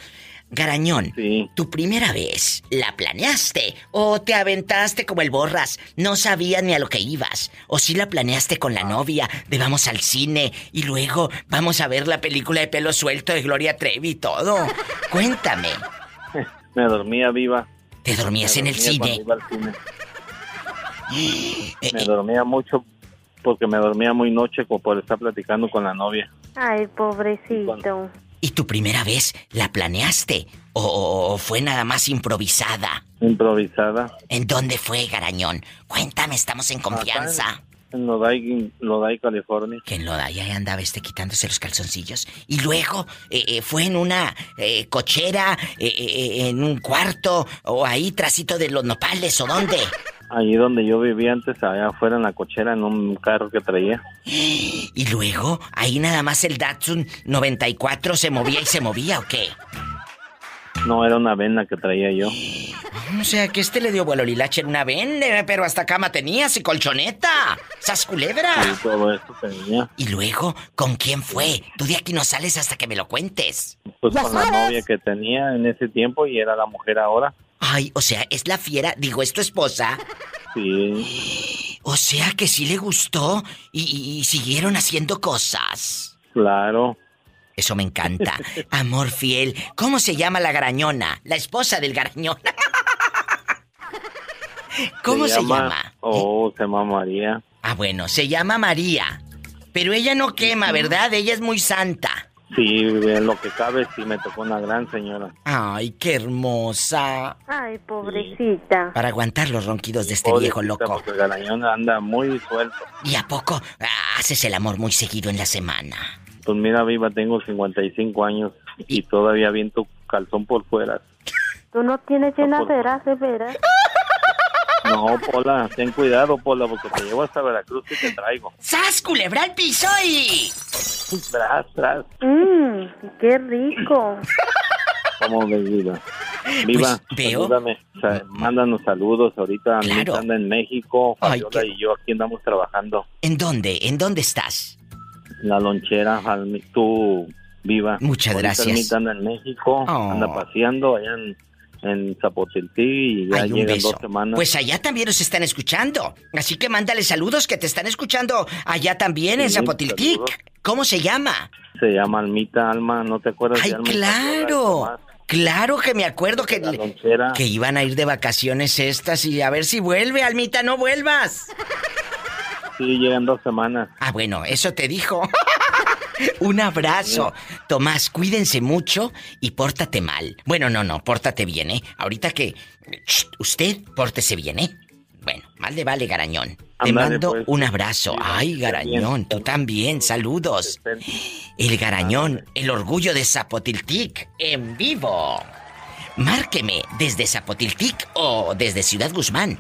Garañón, ¿tu primera vez la planeaste o te aventaste como el borras? No sabías ni a lo que ibas. ¿O sí la planeaste con la novia de vamos al cine y luego vamos a ver la película de pelo suelto de Gloria Trevi y todo? Cuéntame. Me dormía viva. ¿Te dormías Me en el cine? cuando iba al cine. Me dormía mucho porque me dormía muy noche como por estar platicando con la novia. Ay, pobrecito. ¿Y tu primera vez la planeaste? ¿O, fue nada más improvisada? Improvisada. ¿En dónde fue, Garañón? Cuéntame, estamos en confianza. En Lodai, Lodai, California. Que en Lodai ahí andaba este quitándose los calzoncillos. Y luego eh, eh, fue en una eh, cochera, eh, eh, en un cuarto, o ahí trasito de los nopales, ¿o dónde? Allí donde yo vivía antes, allá afuera en la cochera, en un carro que traía. Y luego, ahí nada más el Datsun 94 se movía y se movía, ¿o qué? No, era una vena que traía yo. O sea, que este le dio vuelo lilache en una vende, pero hasta cama tenías y colchoneta. ¡Sas culebra! Y todo eso tenía. Y luego, ¿con quién fue? Tú de aquí no sales hasta que me lo cuentes. Pues con la novia que tenía en ese tiempo y era la mujer ahora. Ay, o sea, es la fiera, digo, ¿es tu esposa? Sí, O sea, que sí le gustó y, y- y siguieron haciendo cosas. claro. Eso me encanta. Amor fiel. ¿Cómo se llama la garañona? La esposa del garañón. ¿Cómo se, llama? Oh, se llama María. Ah, bueno, se llama María. Pero ella no quema, ¿verdad? Ella es muy santa. Sí, en lo que cabe, sí me tocó una gran señora. Ay, qué hermosa. Ay, pobrecita. Para aguantar los ronquidos de este Pobrecita, viejo loco. Porque el garañón anda muy suelto. ¿Y a poco ah, haces el amor muy seguido en la semana? Pues mira, viva, tengo 55 años y todavía viento calzón por fuera. ¿Tú no tienes llenadera, de veras? No, Pola, ten cuidado, Pola, porque te llevo hasta Veracruz y te traigo. ¡Sas, culebra al piso y... Tras, tras, Mmm, qué rico. como ves, Viva. Viva, Pues, veo. ayúdame, o sea, mándanos saludos. Ahorita Claro. Anda en México, Ay, Fabiola y yo aquí andamos trabajando. ¿En dónde? ¿En dónde estás? La lonchera, tú, Viva. Muchas Ahorita gracias. Anda en México, Oh. anda paseando allá en, en Zapotiltí y ya Ay, un llegan beso. dos semanas. Pues allá también nos están escuchando. Así que mándale saludos que te están escuchando allá también en saludos. ¿Cómo se llama? Se llama Almita Alma, ¿no te acuerdas Ay, de Almita? claro. Claro que me acuerdo que, que iban a ir de vacaciones estas y a ver si vuelve, Almita, no vuelvas. Sí, llegan dos semanas. Ah, bueno, eso te dijo. Un abrazo. Tomás, cuídense mucho y pórtate mal. Bueno, no, no, pórtate bien, ¿eh? Ahorita que... Usted, pórtese bien, ¿eh? Bueno, mal le vale, Garañón. Te mando pues. un abrazo. Ay, Garañón, tú también, saludos. El Garañón, el orgullo de Zapotiltic, en vivo. Márqueme desde Zapotiltic o desde Ciudad Guzmán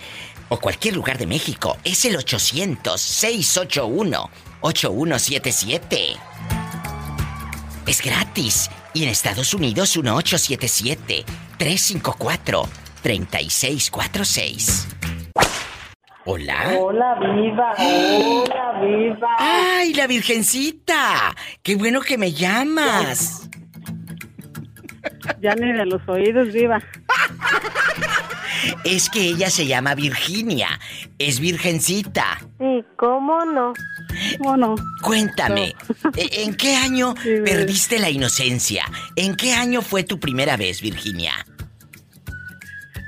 o cualquier lugar de México. Es el 800-681-8177. Es gratis. Y en Estados Unidos 1877-354-3646. Hola. Hola, viva, hola, viva. ¡Ay, la Virgencita! ¡Qué bueno que me llamas! Ya ni de los oídos, viva. Es que ella se llama Virginia. Es Virgencita. ¿Y cómo no? ¿Cómo no? Cuéntame, ¿e- ¿en qué año perdiste la inocencia? ¿En qué año fue tu primera vez, Virginia?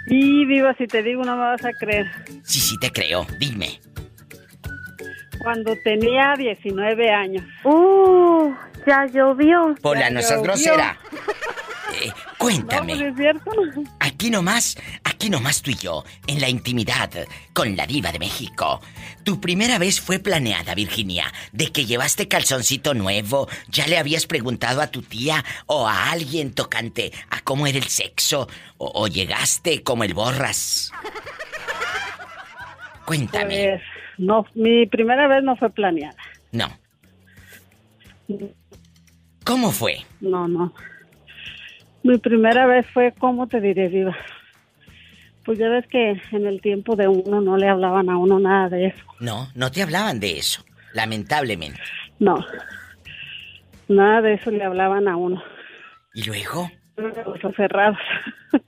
Y viva, si te digo, no me vas a creer. Sí, sí te creo. Dime. Cuando tenía 19 años. Uh, ya llovió. Pola, Ya no seas grosera. Eh, cuéntame. No, pues es cierto. Aquí nomás, aquí aquí nomás tú y yo, en la intimidad, con la diva de México. Tu primera vez fue planeada, Virginia, de que llevaste calzoncito nuevo, ya le habías preguntado a tu tía o a alguien tocante a cómo era el sexo, o, o llegaste como el borras. Cuéntame. Pues, no, mi primera vez no fue planeada. No. ¿Cómo fue? No, no. Mi primera vez fue, ¿cómo te diré, Viva? Pues ya ves que en el tiempo de uno no le hablaban a uno nada de eso. No, no te hablaban de eso, lamentablemente. No. Nada de eso le hablaban a uno. ¿Y luego? Los cerrados.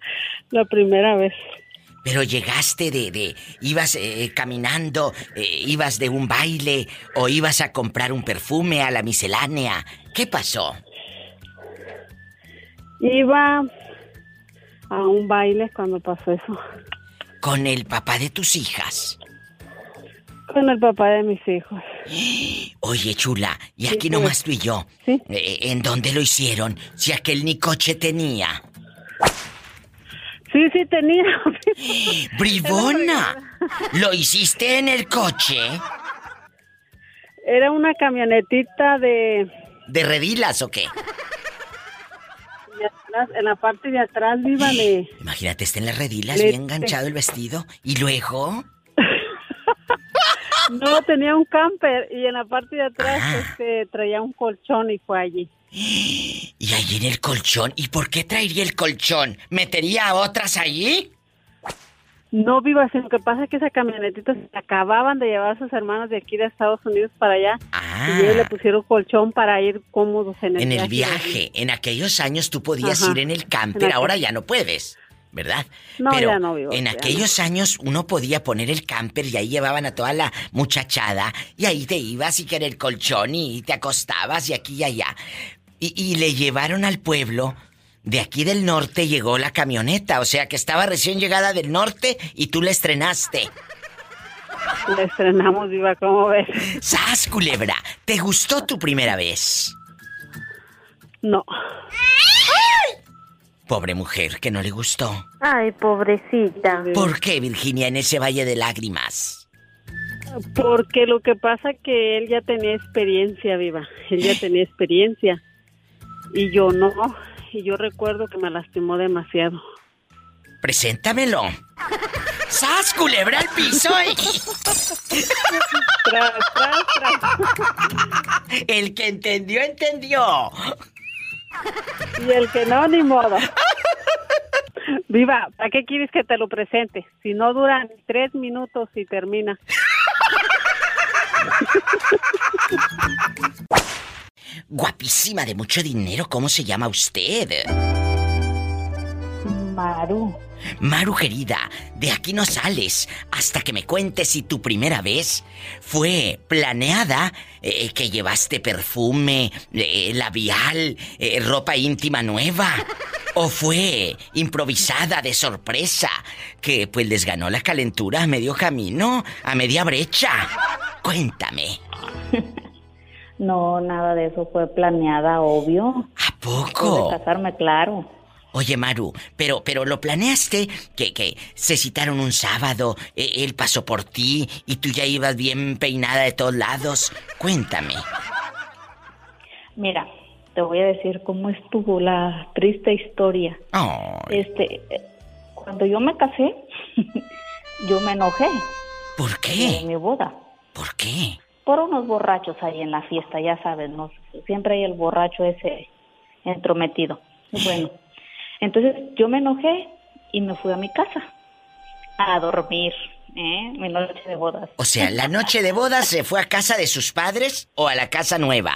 La primera vez. Pero llegaste de, de ibas eh, caminando, eh, ibas de un baile o ibas a comprar un perfume a la miscelánea. ¿Qué pasó? Iba a un baile cuando pasó eso. Con el papá de tus hijas. Con el papá de mis hijos. Oye, chula, y aquí Sí, nomás tú y yo. Sí. Eh, ¿En dónde lo hicieron? Si aquel ni coche tenía. Sí, sí tenía. ¡Bribona! ¿Lo hiciste en el coche? Era una camionetita de, ¿De redilas o qué? Atrás, en la parte de atrás, viva. Imagínate, está en las redilas, Le- bien enganchado el vestido. ¿Y luego? No, tenía un camper y en la parte de atrás Ah. este, traía un colchón y fue allí. Y allí en el colchón. ¿Y por qué traería el colchón? ¿Metería a otras allí? No viva, sino que pasa que esa camionetita se acababan de llevar a sus hermanos de aquí de Estados Unidos para allá. Y ellos le pusieron colchón para ir cómodos en el Ah. En viaje. el viaje. En aquellos años tú podías Ajá. ir en el En camper, aquel- ahora ya no puedes. ¿Verdad? No, Pero ya no, vivo, en ya aquellos años uno podía poner el camper y ahí llevaban a toda la muchachada y ahí te ibas y que era el colchón y te acostabas y aquí y allá. Y, y le llevaron al pueblo. De aquí del norte llegó la camioneta, o sea que estaba recién llegada del norte y tú la estrenaste. La estrenamos, viva, ¿cómo ves? ¡Sas, culebra! ¿Te gustó tu primera vez? No. Pobre mujer que no le gustó. Ay, pobrecita. ¿Por qué, Virginia, en ese valle de lágrimas? Porque lo que pasa que él ya tenía experiencia, viva. Él ya tenía experiencia. Y yo no. Y yo recuerdo que me lastimó demasiado. Preséntamelo. ¡Sas, culebra al piso! Tras, tras, tras. El que entendió, entendió. Y el que no, ni modo. Viva, ¿para qué quieres que te lo presente? Si no duran tres minutos y termina. Guapísima de mucho dinero, ¿cómo se llama usted? Maru. Maru querida, de aquí no sales hasta que me cuentes si tu primera vez fue planeada, eh, que llevaste perfume, eh, labial, eh, ropa íntima nueva, o fue improvisada de sorpresa, que pues les ganó la calentura a medio camino, a media brecha. Cuéntame. No, nada de eso fue planeada, obvio. ¿A poco? De casarme, claro. Oye, Maru, pero, pero lo planeaste que, que se citaron un sábado, e- él pasó por ti y tú ya ibas bien peinada de todos lados. Cuéntame. Mira, te voy a decir cómo estuvo la triste historia. Ay, Este, cuando yo me casé, yo me enojé ¿Por qué? mi boda ¿Por qué? Por unos borrachos ahí en la fiesta, ya sabes, ¿no? Siempre hay el borracho ese entrometido. Bueno, entonces yo me enojé y me fui a mi casa a dormir, ¿eh? Mi noche de bodas. O sea, la noche de boda se fue a casa de sus padres o a la casa nueva.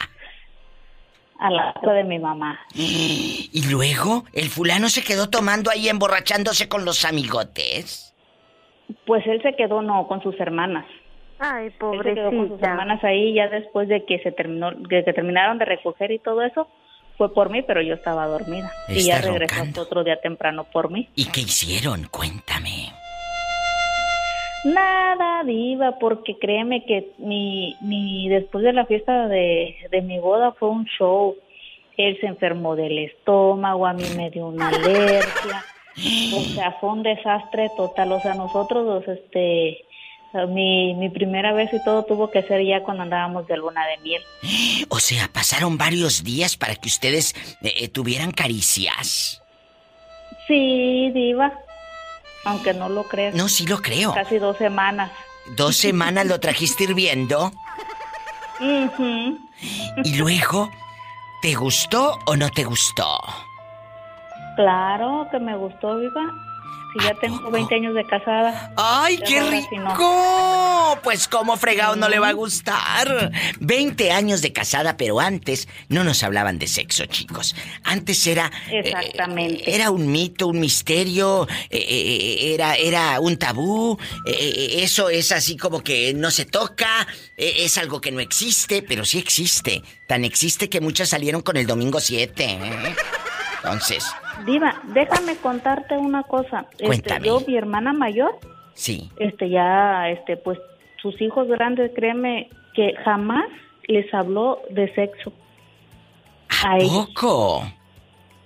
A la casa de mi mamá. Y luego, el fulano se quedó tomando ahí emborrachándose con los amigotes. Pues él se quedó, no, con sus hermanas. Ay, Él se quedó con sus pobrecita. hermanas ahí ya después de que se terminó, de que terminaron de recoger y todo eso, fue por mí, pero yo estaba dormida. y ya Está regresó roncando. otro día temprano por mí. ¿Y qué hicieron? Cuéntame. Nada, diva, porque créeme que mi, mi después de la fiesta de, de mi boda fue un show. Él se enfermó del estómago, a mí me dio una alergia. O sea, fue un desastre total. O sea, nosotros, los, este, mi, mi primera vez y todo tuvo que ser ya cuando andábamos de luna de miel. O sea, pasaron varios días para que ustedes eh, eh, tuvieran caricias. Sí, diva. Aunque no lo creas. No, sí lo creo. Casi dos semanas. ¿Dos semanas lo trajiste hirviendo? Y luego, ¿te gustó o no te gustó? Claro que me gustó, viva. Si ya tengo 20 años de casada. ¡Ay, qué sí no. rico! Pues cómo fregado no le va a gustar. 20 años de casada, pero antes no nos hablaban de sexo, chicos. Antes era... eh, Exactamente. era un mito, un misterio, eh, eh, era, era un tabú. eh, eso es así como que no se toca, es algo que no existe, pero sí existe. Tan existe que muchas salieron con el domingo 7. ¿eh? Entonces, Diva, déjame contarte una cosa. Este, Cuéntame. yo, mi hermana mayor, sí. este, ya, este, pues, sus hijos grandes, créeme, que jamás les habló de sexo. A. ¿Poco?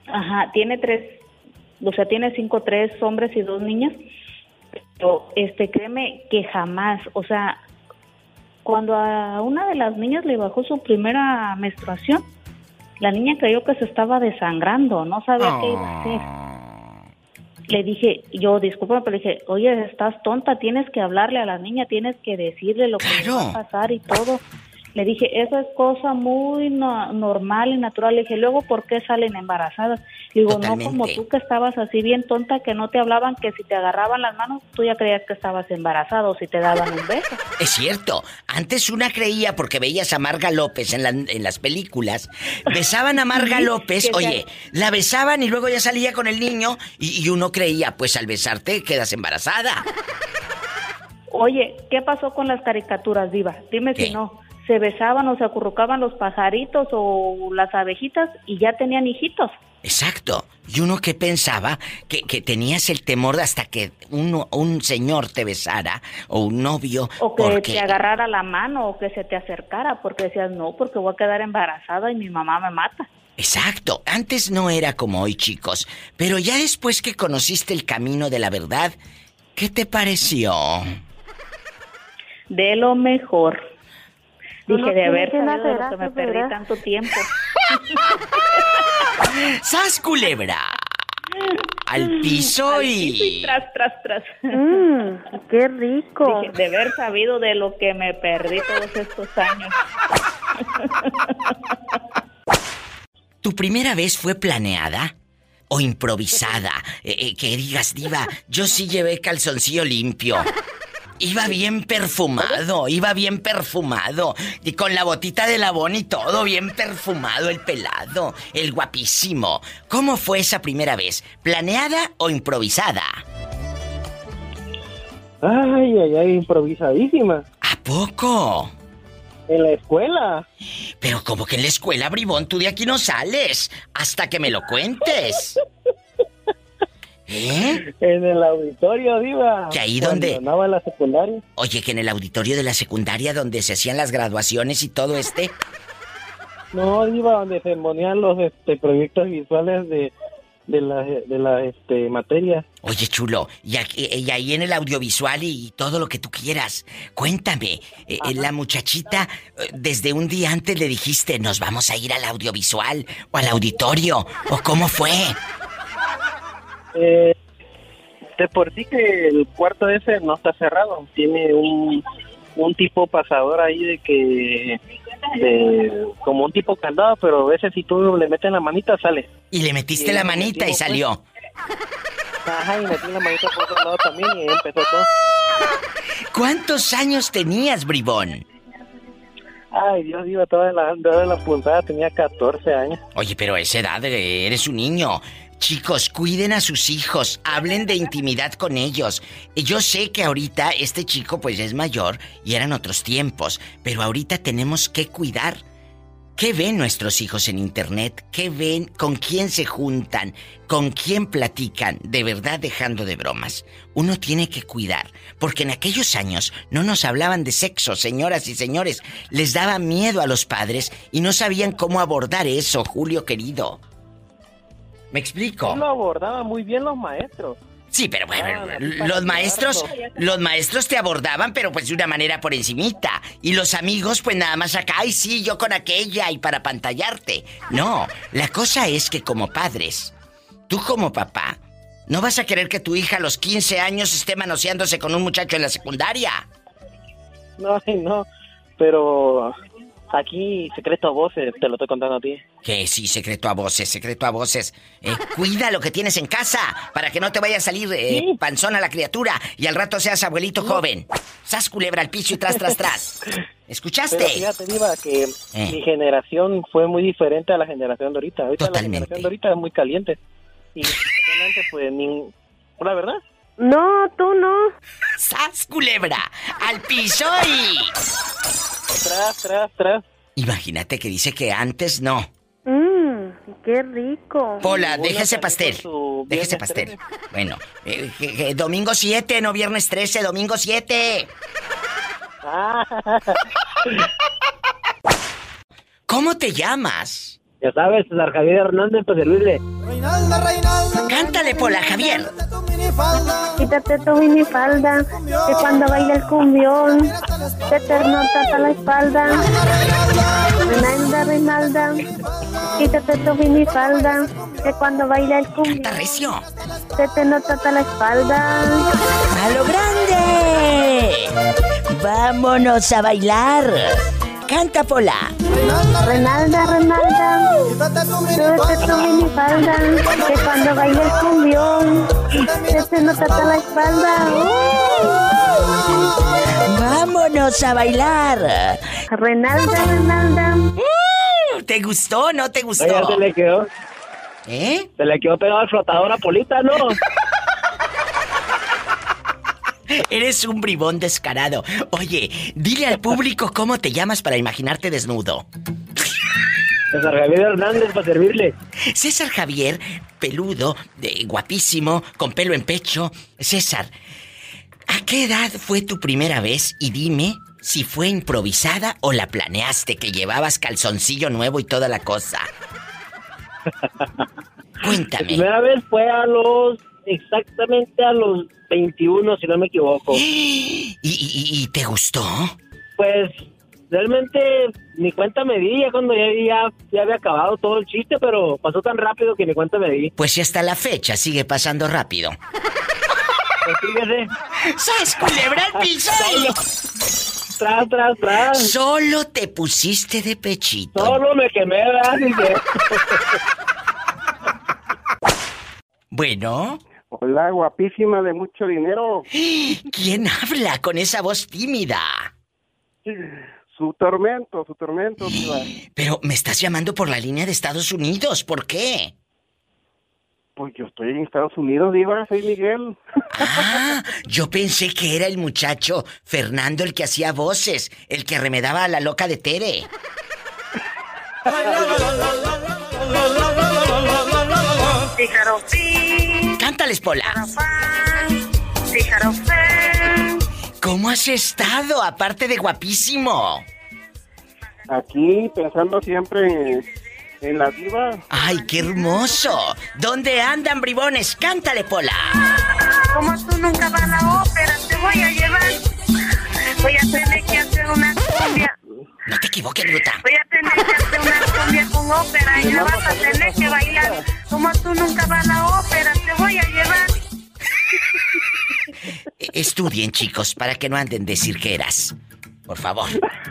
Ajá, tiene tres, o sea, tiene cinco, tres hombres y dos niñas. Pero, este, créeme que jamás, o sea, cuando a una de las niñas le bajó su primera menstruación, la niña creyó que se estaba desangrando, no sabía qué iba a hacer. Le dije, yo, disculpa, pero le dije, oye, estás tonta, tienes que hablarle a la niña, tienes que decirle lo que le va a pasar y todo. Le dije, eso es cosa muy no- normal y natural. Le dije, luego, ¿por qué salen embarazadas? Le digo, no como tú que estabas así bien tonta, que no te hablaban, que si te agarraban las manos, tú ya creías que estabas embarazada o si te daban un beso. Es cierto, antes una creía porque veías a Marga López en, la- en las películas, besaban a Marga López, oye, la besaban y luego ya salía con el niño y, y uno creía, pues al besarte quedas embarazada. Oye, ¿qué pasó con las caricaturas, Diva? Dime ¿Qué? si no. Se besaban o se acurrucaban los pajaritos o las abejitas y ya tenían hijitos. Exacto, y uno que pensaba que, que tenías el temor hasta que uno, un señor te besara o un novio, O que porque te agarrara la mano o que se te acercara porque decías, no, porque voy a quedar embarazada y mi mamá me mata. Exacto, antes no era como hoy, chicos, pero ya después que conociste el camino de la verdad, ¿qué te pareció? De lo mejor. Dije, de haber sabido de lo que me terapia, perdí ¿verdad? tanto tiempo. ¡Sas culebra! Al piso Al piso y y... tras, tras, tras. Mm, qué rico. Dije, de haber sabido de lo que me perdí todos estos años. ¿Tu primera vez fue planeada? ¿O improvisada? Eh, eh, que digas, diva, yo sí llevé calzoncillo limpio. Iba bien perfumado, iba bien perfumado. Y con la botita de labón y todo, bien perfumado el pelado, el guapísimo. ¿Cómo fue esa primera vez? ¿Planeada o improvisada? Ay, ay, ay, improvisadísima. ¿A poco? En la escuela. Pero como que en la escuela, bribón, tú de aquí no sales. Hasta que me lo cuentes. ¿Eh? En el auditorio, Diva. ¿Que ahí andaba en la secundaria. Oye, que en el auditorio de la secundaria donde se hacían las graduaciones y todo este. No, Diva, donde se ponían los este, proyectos visuales de, de la, de la este, materia. Oye, chulo, y, aquí- y ahí en el audiovisual y todo lo que tú quieras. Cuéntame, eh, eh, la muchachita, eh, desde un día antes le dijiste, nos vamos a ir al audiovisual o al auditorio, o cómo fue. Eh, de por sí que el cuarto ese no está cerrado. Tiene un, un tipo pasador ahí de que... De, como un tipo candado, pero a veces si tú le metes la manita sale. Y le metiste Y la manita y pues. salió. Ajá, y metí la manita por otro lado también y empezó todo. ¿Cuántos años tenías, bribón? Ay, Dios, iba toda la, toda la puntada, tenía 14 años. Oye, pero a esa edad eh, eres un niño. Chicos, cuiden a sus hijos, hablen de intimidad con ellos. Yo sé que ahorita este chico pues es mayor y eran otros tiempos, pero ahorita tenemos que cuidar. ¿Qué ven nuestros hijos en internet? ¿Qué ven? ¿Con quién se juntan? ¿Con quién platican? De verdad dejando de bromas. Uno tiene que cuidar, porque en aquellos años no nos hablaban de sexo, señoras y señores. Les daba miedo a los padres y no sabían cómo abordar eso, Julio querido. ¿Me explico? Lo abordaban muy bien los maestros. Sí, pero bueno, Ah, los maestros, los maestros te abordaban, pero pues de una manera por encimita. Y los amigos, pues nada más acá, ay sí, yo con aquella y para pantallarte. No, la cosa es que como padres, tú como papá, no vas a querer que tu hija a los 15 años esté manoseándose con un muchacho en la secundaria. No, ay, no. Pero aquí, secreto a voces, te lo estoy contando a ti. Que sí, secreto a voces, secreto a voces. Eh, cuida lo que tienes en casa para que no te vaya a salir eh, panzona la criatura y al rato seas abuelito joven. Sas culebra al piso y tras, tras, tras. ¿Escuchaste? Pero fíjate, Diva, que Eh. mi generación fue muy diferente a la generación de ahorita. Ahorita Totalmente. la generación de ahorita es muy caliente. Y realmente, pues, ni... La verdad. No, tú no. ¡Sas, culebra! ¡Al piso y... Tras, tras, tras. Imagínate que dice que antes no. Mmm, qué rico. Pola, déjese pastel. Déjese pastel. 13. Bueno, eh, domingo 7, no viernes 13, domingo 7. Ah, ¿Cómo te llamas? Ya sabes, César Javier Hernández, pues servirle. Cántale, Pola, Javier. Quítate tu minifalda, que cuando baila el cumbión, se te nota la espalda. Reinalda, Reinalda, quítate tu minifalda, que cuando baila el cumbión, Canta recio. se te nota hasta la espalda. ¡A lo grande! ¡Vámonos a bailar! ¡Canta, Pola! Renalda, Renalda, súbete tu minifalda, que cuando baila el cumbión, se te nota hasta la espalda. ¡Vámonos a bailar! Renalda, Renalda. Uh, ¿Te gustó o no te gustó? Oye, se le quedó, ¿Eh? se le quedó pegado al flotador a Polita, ¿no? Eres un bribón descarado. Oye, dile al público cómo te llamas para imaginarte desnudo. César Javier Hernández, para servirle. César Javier, peludo, guapísimo, con pelo en pecho. César, ¿a qué edad fue tu primera vez? Y dime si fue improvisada o la planeaste, que llevabas calzoncillo nuevo y toda la cosa. La Cuéntame. primera vez fue a los, exactamente a los 21, si no me equivoco. ¿Y, y- y te gustó? Pues realmente ni cuenta me di ya cuando ya, ya, ya había acabado todo el chiste, pero pasó tan rápido que ni cuenta me di. Pues si hasta la fecha sigue pasando rápido. Pues ¡Sas, culebra piso! tras, tras, tras. Solo te pusiste de pechito. Solo me quemé, ¿verdad? Bueno, Hola, guapísima de mucho dinero. ¿quién habla con esa voz tímida? Su tormento, su tormento. Pero me estás llamando por la línea de Estados Unidos, ¿por qué? Pues yo estoy en Estados Unidos, Diva, soy Miguel. Ah, yo pensé que era el muchacho Fernando el que hacía voces, el que remedaba a la loca de Tere. Cántales, Pola. ¿Cómo has estado, aparte de guapísimo? Aquí pensando siempre en, en la diva. ¡Ay, qué hermoso! ¿Dónde andan, bribones? Cántale, Pola. Como tú nunca vas a la ópera, te voy a llevar. Voy a tener que hacer una cumbia. No te equivoques, bruta. Voy a tener que hacer una cumbia con ópera y la vas a tener que bailar. Como tú nunca vas a la ópera, te voy a llevar. E- Estudien, chicos, para que no anden de cirqueras. Por favor,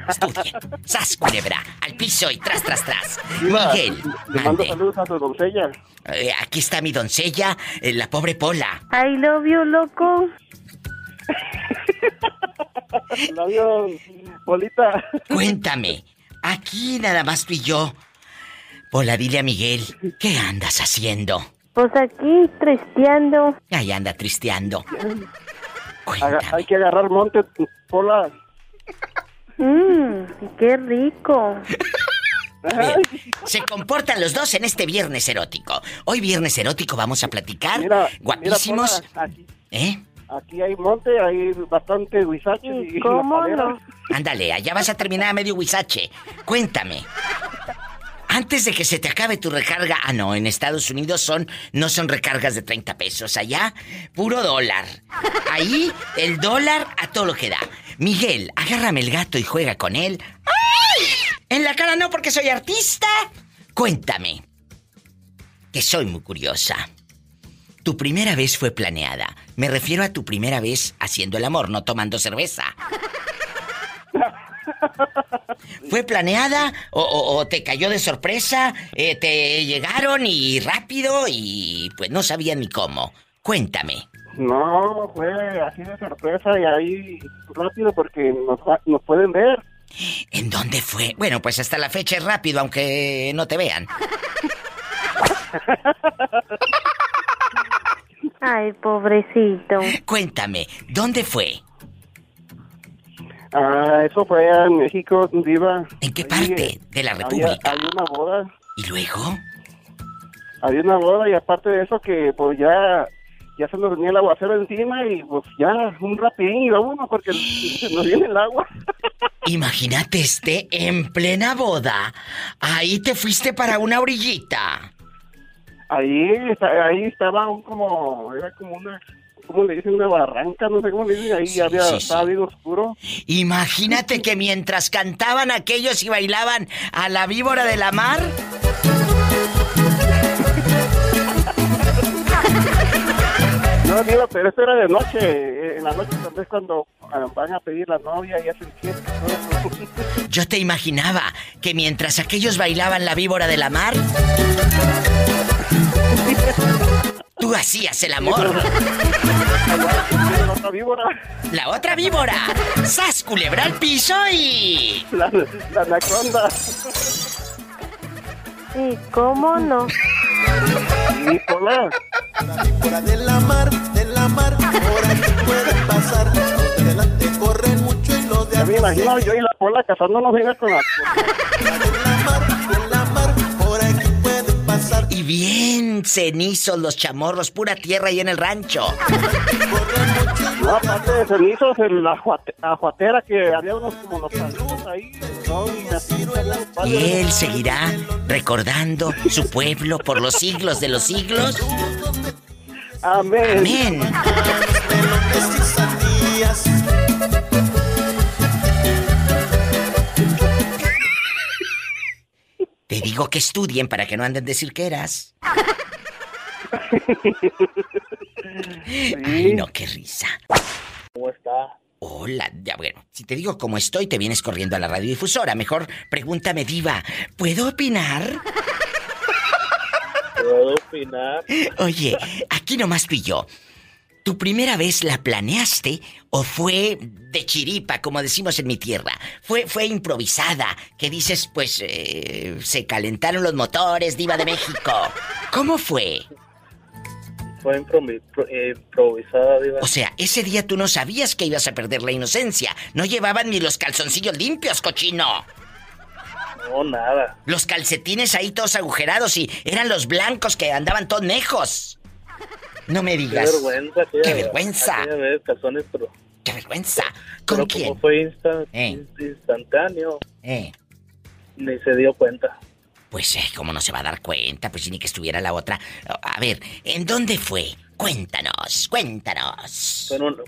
estudien. ¡Sas, culebra! Al piso y tras, tras, tras. Diva, Miguel, Le mando mande. saludos a su doncella. Eh, aquí está mi doncella, eh, la pobre Pola. I love you, loco. La vio, Polita. Cuéntame, aquí nada más tú y yo. Pola, dile a Miguel, ¿qué andas haciendo? Pues aquí, tristeando. Ahí anda tristeando. Hay que agarrar monte, Pola. Mmm, qué rico. Bien, Se comportan los dos en este viernes erótico. Hoy viernes erótico vamos a platicar. Mira, guapísimos. mira, Pola, aquí, ¿Eh? Aquí hay monte, hay bastante huizaches y ¿Cómo nopaleras. no? Ándale, allá vas a terminar a medio huizache. Cuéntame. antes de que se te acabe tu recarga. Ah, no, en Estados Unidos son no son recargas de 30 pesos. Allá, puro dólar. Ahí, el dólar a todo lo que da. Miguel, agárrame el gato y juega con él. ¡Ay! En la cara no porque soy artista. Cuéntame. Que soy muy curiosa. Tu primera vez fue planeada. Me refiero a tu primera vez haciendo el amor, no tomando cerveza. ¿Fue planeada o, o- o te cayó de sorpresa? Eh, ¿Te llegaron y rápido y pues no sabían ni cómo? Cuéntame. No, fue así de sorpresa y ahí rápido porque nos, nos pueden ver. ¿En dónde fue? Bueno, pues hasta la fecha es rápido, aunque no te vean. Ay, pobrecito. Cuéntame, ¿dónde fue? Ah, eso fue en México, Diva. ¿En qué parte de la República? Había, había una boda. ¿Y luego? Había una boda y aparte de eso que pues ya ya se nos venía el aguacero encima y pues ya un rapidín y vámonos porque se nos viene el agua. Imagínate este en plena boda. Ahí te fuiste para una orillita. Ahí, ahí estaba un como, era como una, ¿cómo le dicen? Una barranca, no sé cómo le dicen, ahí había, sí, sí. estaba bien oscuro. Imagínate que mientras cantaban aquellos y bailaban a la víbora de la mar. Pero esto era de noche, eh, en la noche también es cuando ah, van a pedir la novia y hacen fiesta. Yo te imaginaba que mientras aquellos bailaban la víbora de la mar, tú hacías el amor. La otra víbora, La otra víbora. ¡Sas culebra al piso y. la, la anaconda. Sí, ¿cómo no? Y Pola, Fuera de la mar, de la mar, por aquí pueden pasar. Los de delante corren mucho y los de ya me imagino yo y la Pola casándonos venga con la... por aquí pueden pasar. Y bien cenizos los chamorros, pura tierra ahí en el rancho. No, aparte de cenizos, en la ajuate- ajuatera que había unos como los palillos ahí. No. Y él seguirá recordando su pueblo por los siglos de los siglos. Amén. Amén. Te digo que estudien para que no anden de cirqueras. Ay, no, qué risa. ¿Cómo está? Hola, ya bueno, si te digo cómo estoy, te vienes corriendo a la radiodifusora. Mejor pregúntame, Diva, ¿puedo opinar? ¿Puedo opinar? Oye, aquí nomás yo. ¿Tu primera vez la planeaste o fue de chiripa, como decimos en mi tierra? Fue, fue improvisada, que dices, pues, eh, se calentaron los motores, Diva de México. ¿Cómo fue? Fue eh, improvisada, Diva. O sea, ese día tú no sabías que ibas a perder la inocencia. No llevaban ni los calzoncillos limpios, cochino. No, nada. Los calcetines ahí todos agujerados y eran los blancos que andaban todos nejos. No me Qué digas. vergüenza. aquella- ¡Qué vergüenza! vez, calzones, pero, ¡Qué vergüenza! ¿Con pero quién? como fue insta- Eh. instantáneo, Eh, ni se dio cuenta. pues, eh, ¿cómo no se va a dar cuenta? Pues ni que estuviera la otra. A ver, ¿en dónde fue? Cuéntanos, cuéntanos. Fue en, un-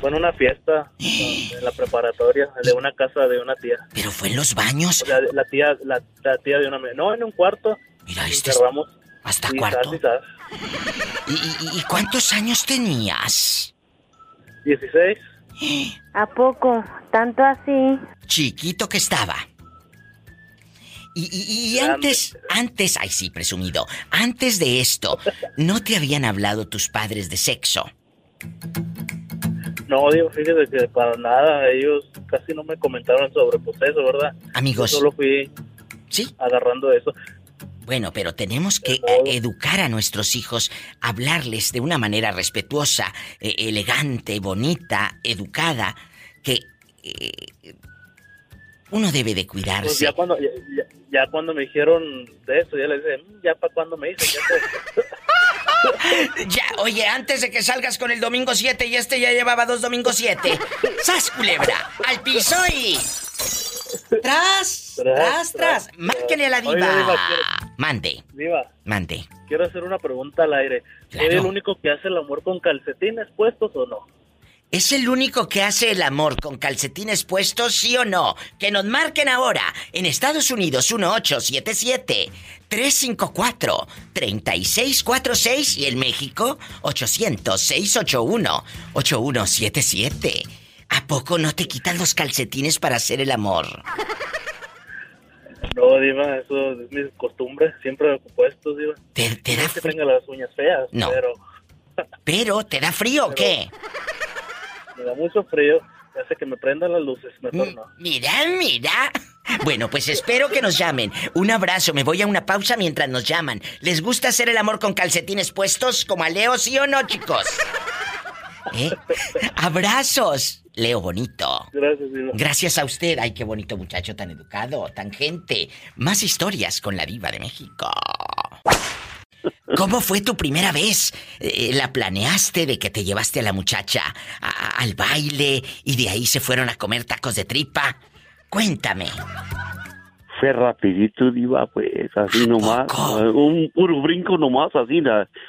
fue en una fiesta en la preparatoria de una casa de una tía. ¿Pero fue en los baños? O sea, la tía, la, la tía de una... No, en un cuarto. Mira, y este es- cerramos. ¿Hasta y cuarto? ¿Y, y- y cuántos años tenías? 16. ¿A poco? ¿Tanto así? Chiquito que estaba. Y, y- y Grande. antes, antes, ay sí, presumido, antes de esto, ¿no te habían hablado tus padres de sexo? No, digo, fíjese que para nada, ellos casi no me comentaron sobre pues eso, ¿verdad? Amigos. Yo solo fui ¿Sí? agarrando eso. Bueno, pero tenemos que eh, educar a nuestros hijos, hablarles de una manera respetuosa, eh, elegante, bonita, educada, que eh, uno debe de Pues cuidarse. ya cuando, ya, ya- ya cuando me dijeron de eso, ya les dije, "Mm, ya para cuando me dicen, ya. Ya, oye, antes de que salgas con el domingo 7 y este ya llevaba dos domingos 7. ¡Sas, culebra! ¡Al piso y... Tras, tras, tras. Márquele a la diva. Quiero- Mande, Diva, mande. quiero hacer una pregunta al aire. ¿Soy el único que hace el amor con calcetines puestos o no? ¿Es el único que hace el amor con calcetines puestos, sí o no? Que nos marquen ahora. En Estados Unidos, 1877-354-3646 y en México, 800-681-8177. ¿A poco no te quitan los calcetines para hacer el amor? No, Diva, eso es mi costumbre. Siempre puestos, Diva. ¿Te, te da No es que tenga las uñas feas, No. pero ¿Pero te da frío o qué? me da mucho frío. Me hace que me prendan las luces. Mejor no. Mira, mira. Bueno, pues espero que nos llamen. Un abrazo, me voy a una pausa mientras nos llaman. ¿Les gusta hacer el amor con calcetines puestos como a Leo, sí o no, chicos? ¿Eh? Abrazos, Leo bonito. Gracias, Diva. Gracias a usted. Ay, qué bonito muchacho, tan educado, tan gente. Más historias con la diva de México. ¿Cómo fue tu primera vez? Eh, ¿La planeaste de que te llevaste a la muchacha a- al baile y de ahí se fueron a comer tacos de tripa? Cuéntame. Fue rapidito, diva, pues, así nomás. Un puro brinco nomás, así,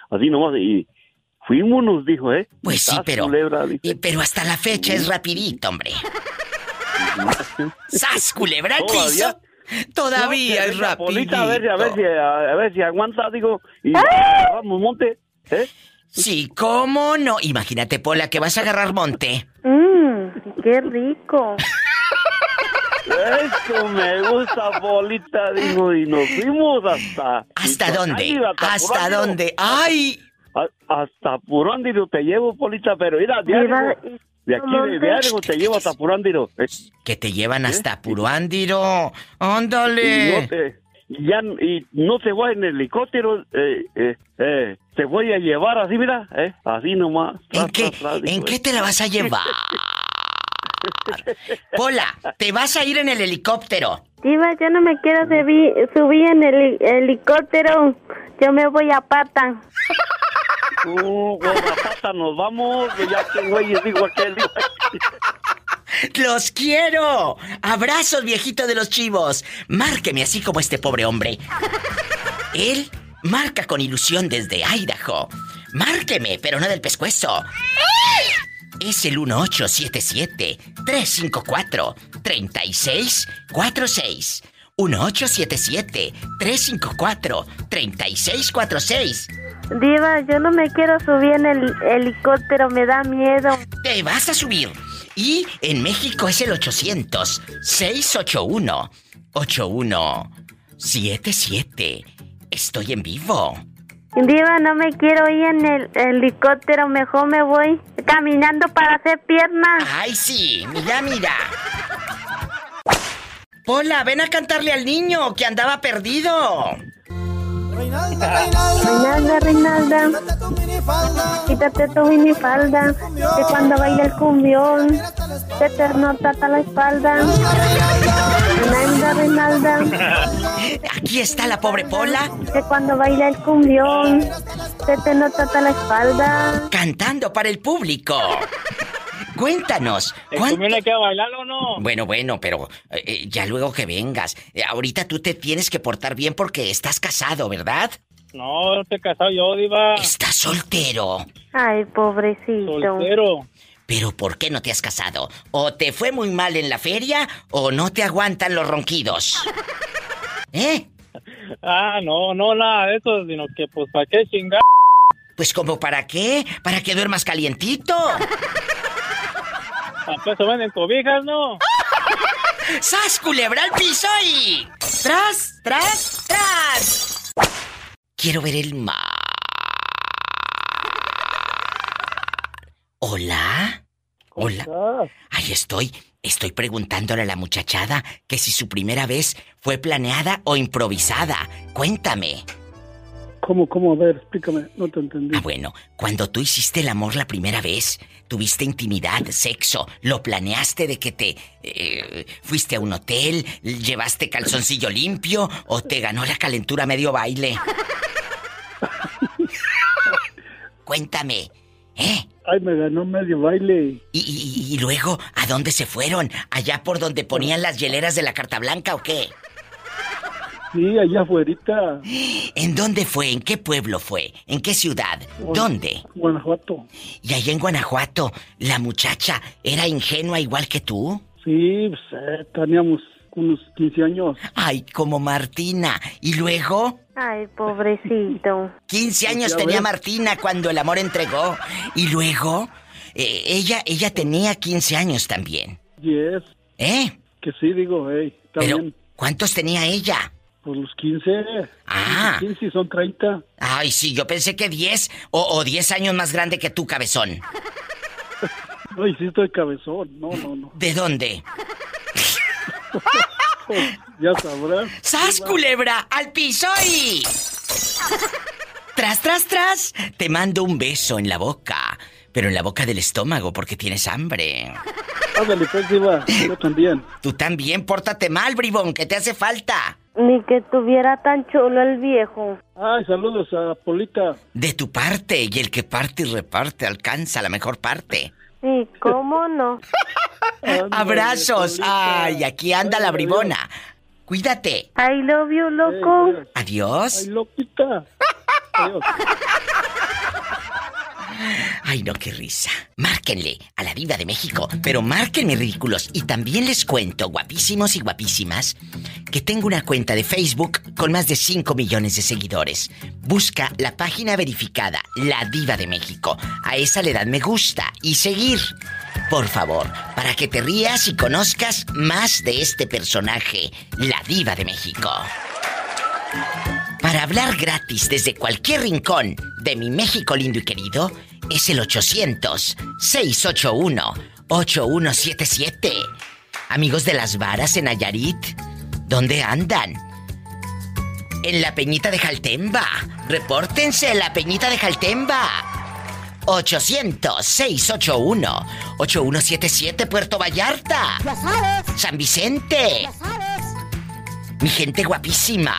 así nomás. Y fuimos, nos dijo, ¿eh? Pues sí, Sas, pero- culebra, dice. Eh, Pero hasta la fecha es rapidito, hombre. ¡Sas, culebra Todavía. Todavía No, es Polita, a ver, si- a ver rapidito. si, a, a ver si aguanta, digo, y agarramos monte, ¿eh? Sí, ¿cómo no? Imagínate, Pola, que vas a agarrar monte. Mmm, qué rico. Eso me gusta, Polita, digo, y nos fuimos hasta... ¿Hasta dónde? ¿Hasta dónde? ¡Ay! A- hasta Purándiro te llevo, Polita, pero mira, diario, de aquí de diario te llevo hasta Purándiro. ¿eh? Que te llevan hasta Puruándiro. Y no ¡Ándale! te, ya, y no te voy en helicóptero, eh, eh, eh, te voy a llevar así, mira, eh, así nomás. ¿En qué, ¿En qué te la vas a llevar? Pola, te vas a ir en el helicóptero. Diva, yo no me quiero subir, subir en el heli- helicóptero. Yo me voy a pata. Uh, pata nos vamos, ya que güeyes digo aquel. ¡Los quiero! ¡Abrazos, viejito de los chivos! Márqueme así como este pobre hombre. Él marca con ilusión desde Idaho. Márqueme, pero no del pescuezo. Es el 1877-354-3646. 1877-354-3646. Diva, yo no me quiero subir en el helicóptero, me da miedo. Te vas a subir. Y en México es el 800-681-8177. Estoy en vivo. Diva, no me quiero ir en el helicóptero, mejor me voy caminando para hacer piernas. Ay, sí, mira, mira. Pola, ven a cantarle al niño que andaba perdido. Reinalda, Reinalda, quítate tu minifalda, que cuando baila el cumbión, se te nota hasta la espalda. Reinalda, Reinalda, Aquí está la pobre Pola. que cuando baila el cumbión, se te nota hasta la espalda. Cantando para el público. Cuéntanos. ¿cuán- ¿Conviene que bailar o no? Bueno, bueno, pero eh, eh, ya luego que vengas. Eh, ahorita tú te tienes que portar bien porque estás casado, ¿verdad? No, no te he casado yo, Diva. Estás soltero. Ay, pobrecito. Soltero. Pero ¿por qué no te has casado? ¿O te fue muy mal en la feria o no te aguantan los ronquidos? ¿Eh? Ah, no, no, nada de eso, sino que, pues, ¿para qué chingar? Pues como para qué? ¿Para que duermas calientito? ¿Acaso venden cobijas, no? ¡Sas, culebra al piso y... ¡Tras, tras, tras! Quiero ver el mar. ¿Hola? ¿Hola? Ahí estoy. Estoy preguntándole a la muchachada que si su primera vez fue planeada o improvisada. Cuéntame. ¿Cómo, cómo? A ver, explícame, no te entendí. Ah, bueno, cuando tú hiciste el amor la primera vez, tuviste intimidad, sexo, lo planeaste de que te eh, fuiste a un hotel, llevaste calzoncillo limpio o te ganó la calentura medio baile. Cuéntame, Ay, me ganó medio baile. ¿Y, y- y luego a dónde se fueron? ¿Allá por donde ponían las hieleras de la Carta Blanca o qué? Sí, allá afuera, ¿En dónde fue? ¿En qué pueblo fue? ¿En qué ciudad? ¿Dónde? Guanajuato. Y allá en Guanajuato, la muchacha era ingenua igual que tú. Sí, pues, eh, teníamos unos 15 años. Ay, como Martina. ¿Y luego? Ay, pobrecito. 15 años Ya tenía ves. Martina cuando el amor entregó. Y luego, eh, ella, ella tenía 15 años también. Yes. ¿Eh? Que sí, digo, hey, Pero, también. ¿cuántos tenía ella? Por los 15. Ah. 15 son 30. Ay, sí, yo pensé que 10 o, o 10 años más grande que tú, cabezón. Ay, sí estoy cabezón. No, no, no. ¿De dónde? Ya sabrás. ¡Sas, culebra! ¡Al piso y... Tras, tras, tras. Te mando un beso en la boca. Pero en la boca del estómago porque tienes hambre. Ándale, pues, Diva. Yo también. Tú también, pórtate mal, bribón, que te hace falta. Ni que tuviera tan chulo el viejo. Ay, saludos a Polita. De tu parte, y el que parte y reparte alcanza la mejor parte. Sí, ¿cómo no? Abrazos. Ay, aquí anda la bribona. Cuídate. I love you, loco. Adiós. Ay, loquita. Adiós. Ay, no, qué risa. Márquenle a la diva de México, pero márquenme ridículos. Y también les cuento, guapísimos y guapísimas, que tengo una cuenta de Facebook con más de 5 millones de seguidores. Busca la página verificada, La Diva de México. A esa le dan me gusta y seguir. Por favor, para que te rías y conozcas más de este personaje, La Diva de México. Para hablar gratis desde cualquier rincón de mi México lindo y querido, es el 800-681-8177. Amigos de las varas en Nayarit, ¿dónde andan? En la Peñita de Jaltemba. Repórtense en la Peñita de Jaltemba. 800-681-8177 Puerto Vallarta. San Vicente. Mi gente guapísima.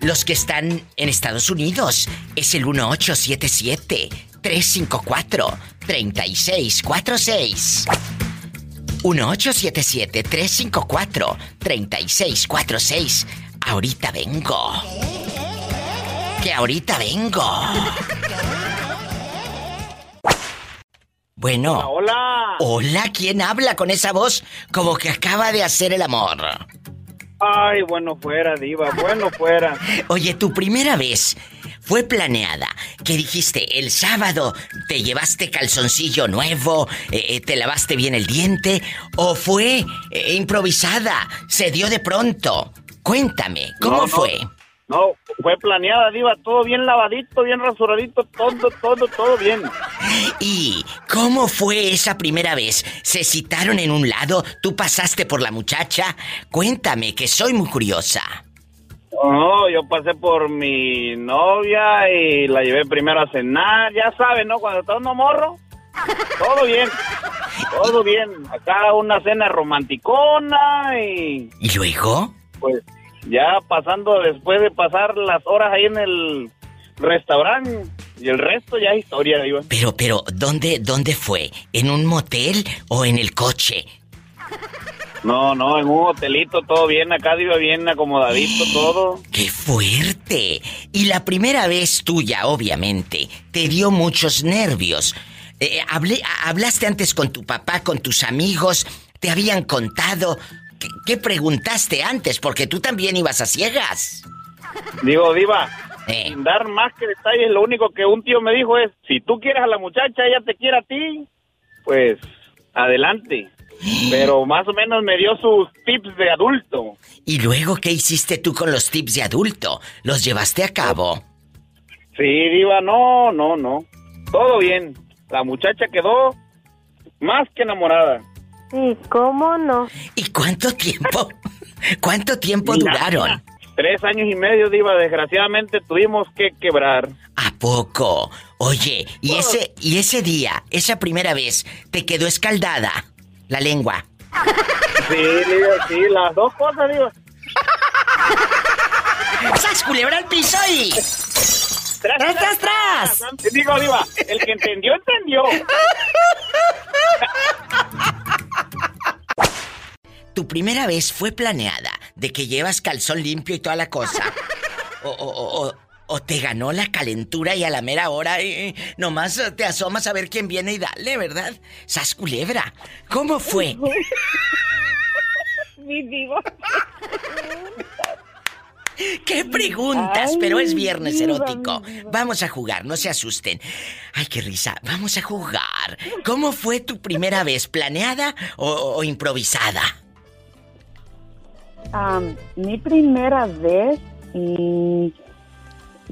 Los que están en Estados Unidos es el 1877-354-3646. 1877-354-3646. Ahorita vengo. Que ahorita vengo. Bueno. Hola. Hola, ¿quién habla con esa voz como que acaba de hacer el amor? Ay, bueno fuera, diva, bueno fuera. Oye, tu primera vez fue planeada. Que dijiste, el sábado te llevaste calzoncillo nuevo, eh, eh, te lavaste bien el diente, o fue eh, improvisada, se dio de pronto. Cuéntame, ¿cómo No, no. fue? No, fue planeada, diva, todo bien lavadito, bien rasuradito, todo, todo, todo bien. ¿Y cómo fue esa primera vez? ¿Se citaron en un lado? ¿Tú pasaste por la muchacha? Cuéntame, que soy muy curiosa. No, yo pasé por mi novia y la llevé primero a cenar, ya sabes, ¿no? Cuando está uno morro, todo bien, todo bien. Acá una cena romanticona y ¿Y luego? pues ya pasando, después de pasar las horas ahí en el restaurante y el resto ya es historia, diva. Pero, pero, ¿dónde, dónde fue? ¿En un motel o en el coche? No, no, en un hotelito, todo bien, acá diva bien acomodadito, todo. ¡Qué fuerte! Y la primera vez tuya, obviamente, te dio muchos nervios. Eh, hablé- ¿Hablaste antes con tu papá, con tus amigos? ¿Te habían contado? ¿Qué, qué preguntaste antes? Porque tú también ibas a ciegas. Digo, Diva, sin dar más que detalles, lo único que un tío me dijo es, si tú quieres a la muchacha, ella te quiere a ti, pues adelante. Pero más o menos me dio sus tips de adulto. ¿Y luego qué hiciste tú con los tips de adulto? ¿Los llevaste a cabo? Sí, Diva, no, no, no. Todo bien. La muchacha quedó más que enamorada. Sí, ¿cómo no? ¿Y cuánto tiempo? ¿Cuánto tiempo Mira, duraron? Tres años y medio, Diva. Desgraciadamente tuvimos que quebrar. ¿A poco? Oye, y ese, y ese día, esa primera vez, te quedó escaldada la lengua. Sí, Diva, sí, las dos cosas, Diva. ¡Sas culebra al piso y... ¡Tras, ¡Tras, tras, tras! Digo, Diva, el que entendió, entendió. Tu primera vez fue planeada, de que llevas calzón limpio y toda la cosa. O, o- o- o- o te ganó la calentura y a la mera hora eh, nomás te asomas a ver quién viene y dale, ¿verdad? Sas culebra. ¿Cómo fue? Mi diva. ¿Qué preguntas? Ay, Pero es viernes erótico. Vamos a jugar, no se asusten. Ay, qué risa. Vamos a jugar. ¿Cómo fue tu primera vez? ¿Planeada o, o improvisada? Am, mi primera vez, mm,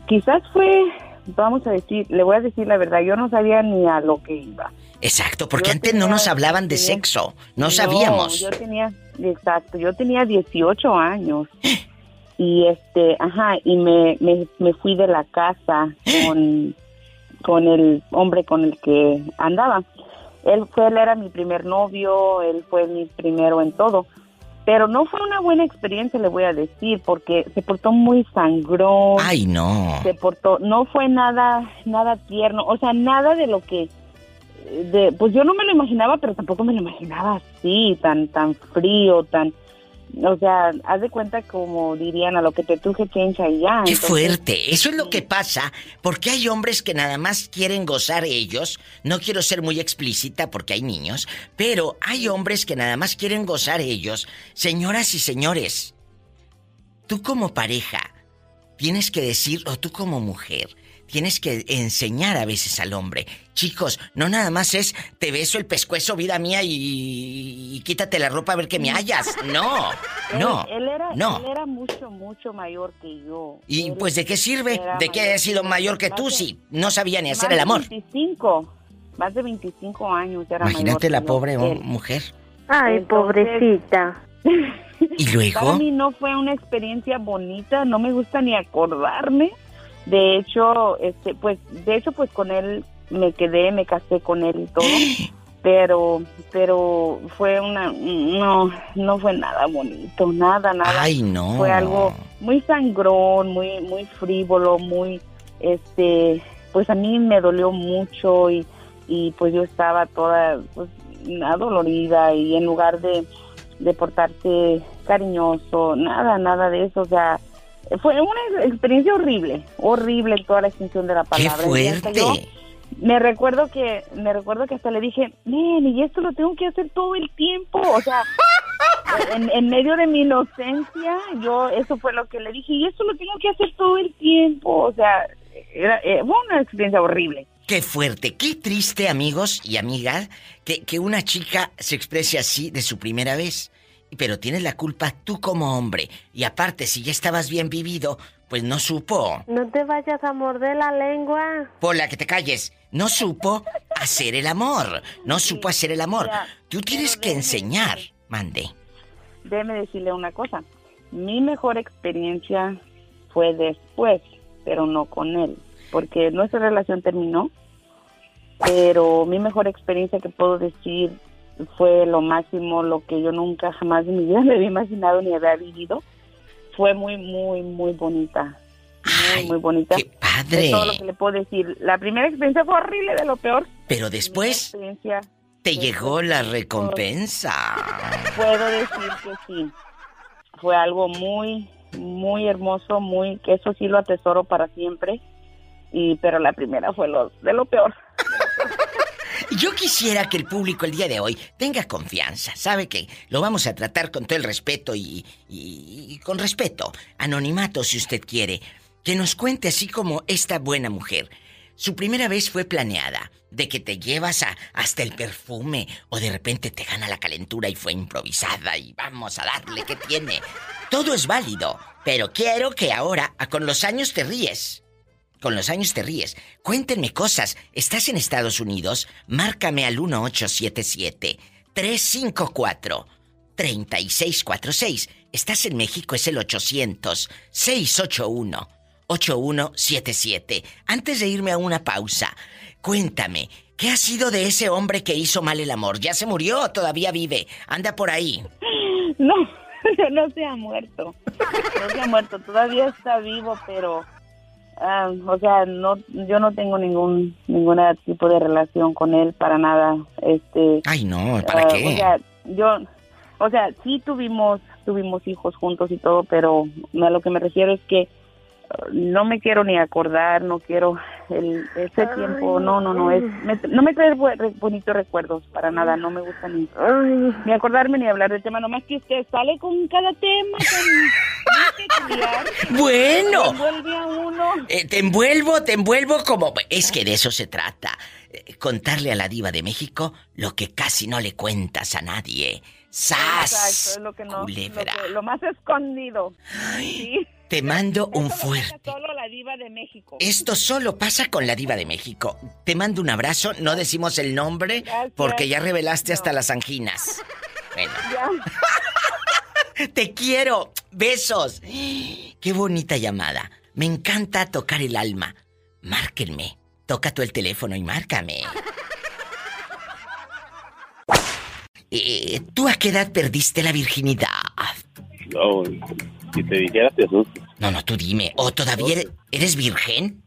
quizás fue, vamos a decir, le voy a decir la verdad, yo no sabía ni a lo que iba. Exacto, porque Yo antes no nos hablaban de tenía- sexo. No sabíamos. yo tenía, exacto, yo tenía 18 años. Y este, ajá, y me, me, me fui de la casa con, con el hombre con el que andaba. Él fue, él era mi primer novio, él fue mi primero en todo. Pero no fue una buena experiencia, le voy a decir, porque se portó muy sangrón. Ay, no. Se portó, no fue nada, nada tierno, o sea, nada de lo que, de, pues yo no me lo imaginaba, pero tampoco me lo imaginaba así, tan, tan frío, tan, o sea, haz de cuenta como dirían a lo que te truje chencha y ya. Qué Entonces, fuerte. Eso es lo que pasa porque hay hombres que nada más quieren gozar ellos. No quiero ser muy explícita porque hay niños, pero hay hombres que nada más quieren gozar ellos. Señoras y señores, tú como pareja tienes que decir, o tú como mujer, tienes que enseñar a veces al hombre. Chicos, no nada más es te beso el pescuezo, vida mía, y, y quítate la ropa a ver que me hallas. No, no, él, él era, no. él era mucho, mucho mayor que yo. ¿Y Él pues de qué sirve? ¿De qué mayor haya sido que- mayor que más tú de- si no sabía ni más hacer de el amor? 25, más de 25 años era mayor Imagínate que la pobre él. mujer. Ay, pobrecita. ¿Y Para luego? mí no fue una experiencia bonita, no me gusta ni acordarme. De hecho, este, pues, de hecho, pues con él me quedé, me casé con él y todo, pero, pero fue una, no, no fue nada bonito, nada, nada. Ay, no. Fue algo muy sangrón, muy, muy frívolo, muy, este, pues a mí me dolió mucho y, y pues yo estaba toda, pues, adolorida y en lugar de, de portarse cariñoso, nada, nada de eso, o sea, fue una experiencia horrible, horrible en toda la extensión de la ¡Qué palabra. Y hasta yo fuerte! Me recuerdo que, me recuerdo que hasta le dije, men, y esto lo tengo que hacer todo el tiempo, o sea, en, en medio de mi inocencia, yo, eso fue lo que le dije, y esto lo tengo que hacer todo el tiempo, o sea, era, eh, fue una experiencia horrible. Qué fuerte, qué triste, amigos y amigas, que, que una chica se exprese así de su primera vez. Pero tienes la culpa tú como hombre. Y aparte, si ya estabas bien vivido, pues no supo. No te vayas a morder la lengua. Por la que te calles, no supo hacer el amor. No supo hacer el amor. Ya, Tú tienes que enseñar. Mande. déjeme decirle una cosa. Mi mejor experiencia fue después, pero no con él, porque nuestra relación terminó. Pero mi mejor experiencia que puedo decir fue lo máximo, lo que yo nunca jamás en mi vida me había imaginado ni había vivido. Fue muy, muy, muy bonita. Muy, muy bonita. ¡Qué padre! Es todo lo que le puedo decir. La primera experiencia fue horrible, de lo peor. Pero después te llegó la recompensa. puedo decir que sí. Fue algo muy, muy hermoso, muy que eso sí lo atesoro para siempre. Y pero la primera fue lo de lo peor. Yo quisiera que el público el día de hoy tenga confianza. Sabe que lo vamos a tratar con todo el respeto y, y- y con respeto. Anonimato, si usted quiere. Que nos cuente así como esta buena mujer. Su primera vez fue planeada, de que te llevas a, hasta el perfume o de repente te gana la calentura y fue improvisada y vamos a darle que tiene. Todo es válido, pero quiero que ahora, con los años te ríes. Con los años te ríes. Cuéntenme cosas. ¿Estás en Estados Unidos? Márcame al 1877-354-3646. ¿Estás en México? Es el 800-681-8177. Antes de irme a una pausa, cuéntame, ¿qué ha sido de ese hombre que hizo mal el amor? ¿Ya se murió o todavía vive? Anda por ahí. No, no se ha muerto. No se ha muerto, todavía está vivo, pero ah, o sea, no, yo no tengo ningún ninguna tipo de relación con él para nada. Este. Ay, no, ¿para ah, qué? O sea, yo, o sea, sí tuvimos tuvimos hijos juntos y todo, pero a lo que me refiero es que no me quiero ni acordar, no quiero el, ese tiempo, no, no, no, es, me- no me trae bonitos recuerdos para nada, no me gusta ni, ni acordarme ni hablar del tema, nomás que usted sale con cada tema, con, peculiar, Bueno. envuelve a uno. Eh, te envuelvo, te envuelvo como... Es que de eso se trata. Eh, contarle a la diva de México lo que casi no le cuentas a nadie. ¡Sas! Exacto, es lo que no, lo, culebra. que- lo más escondido. Sí. Te mando un fuerte. Solo la diva de México. Esto solo pasa con la diva de México. Te mando un abrazo, no decimos el nombre porque ya revelaste hasta las anginas. Bueno. Te quiero. Besos. Qué bonita llamada. Me encanta tocar el alma. Márquenme. Toca tú el teléfono y márcame. Eh, ¿Tú a qué edad perdiste la virginidad? No, si te dijera te asustas. No, no, tú dime. ¿O todavía eres, eres virgen?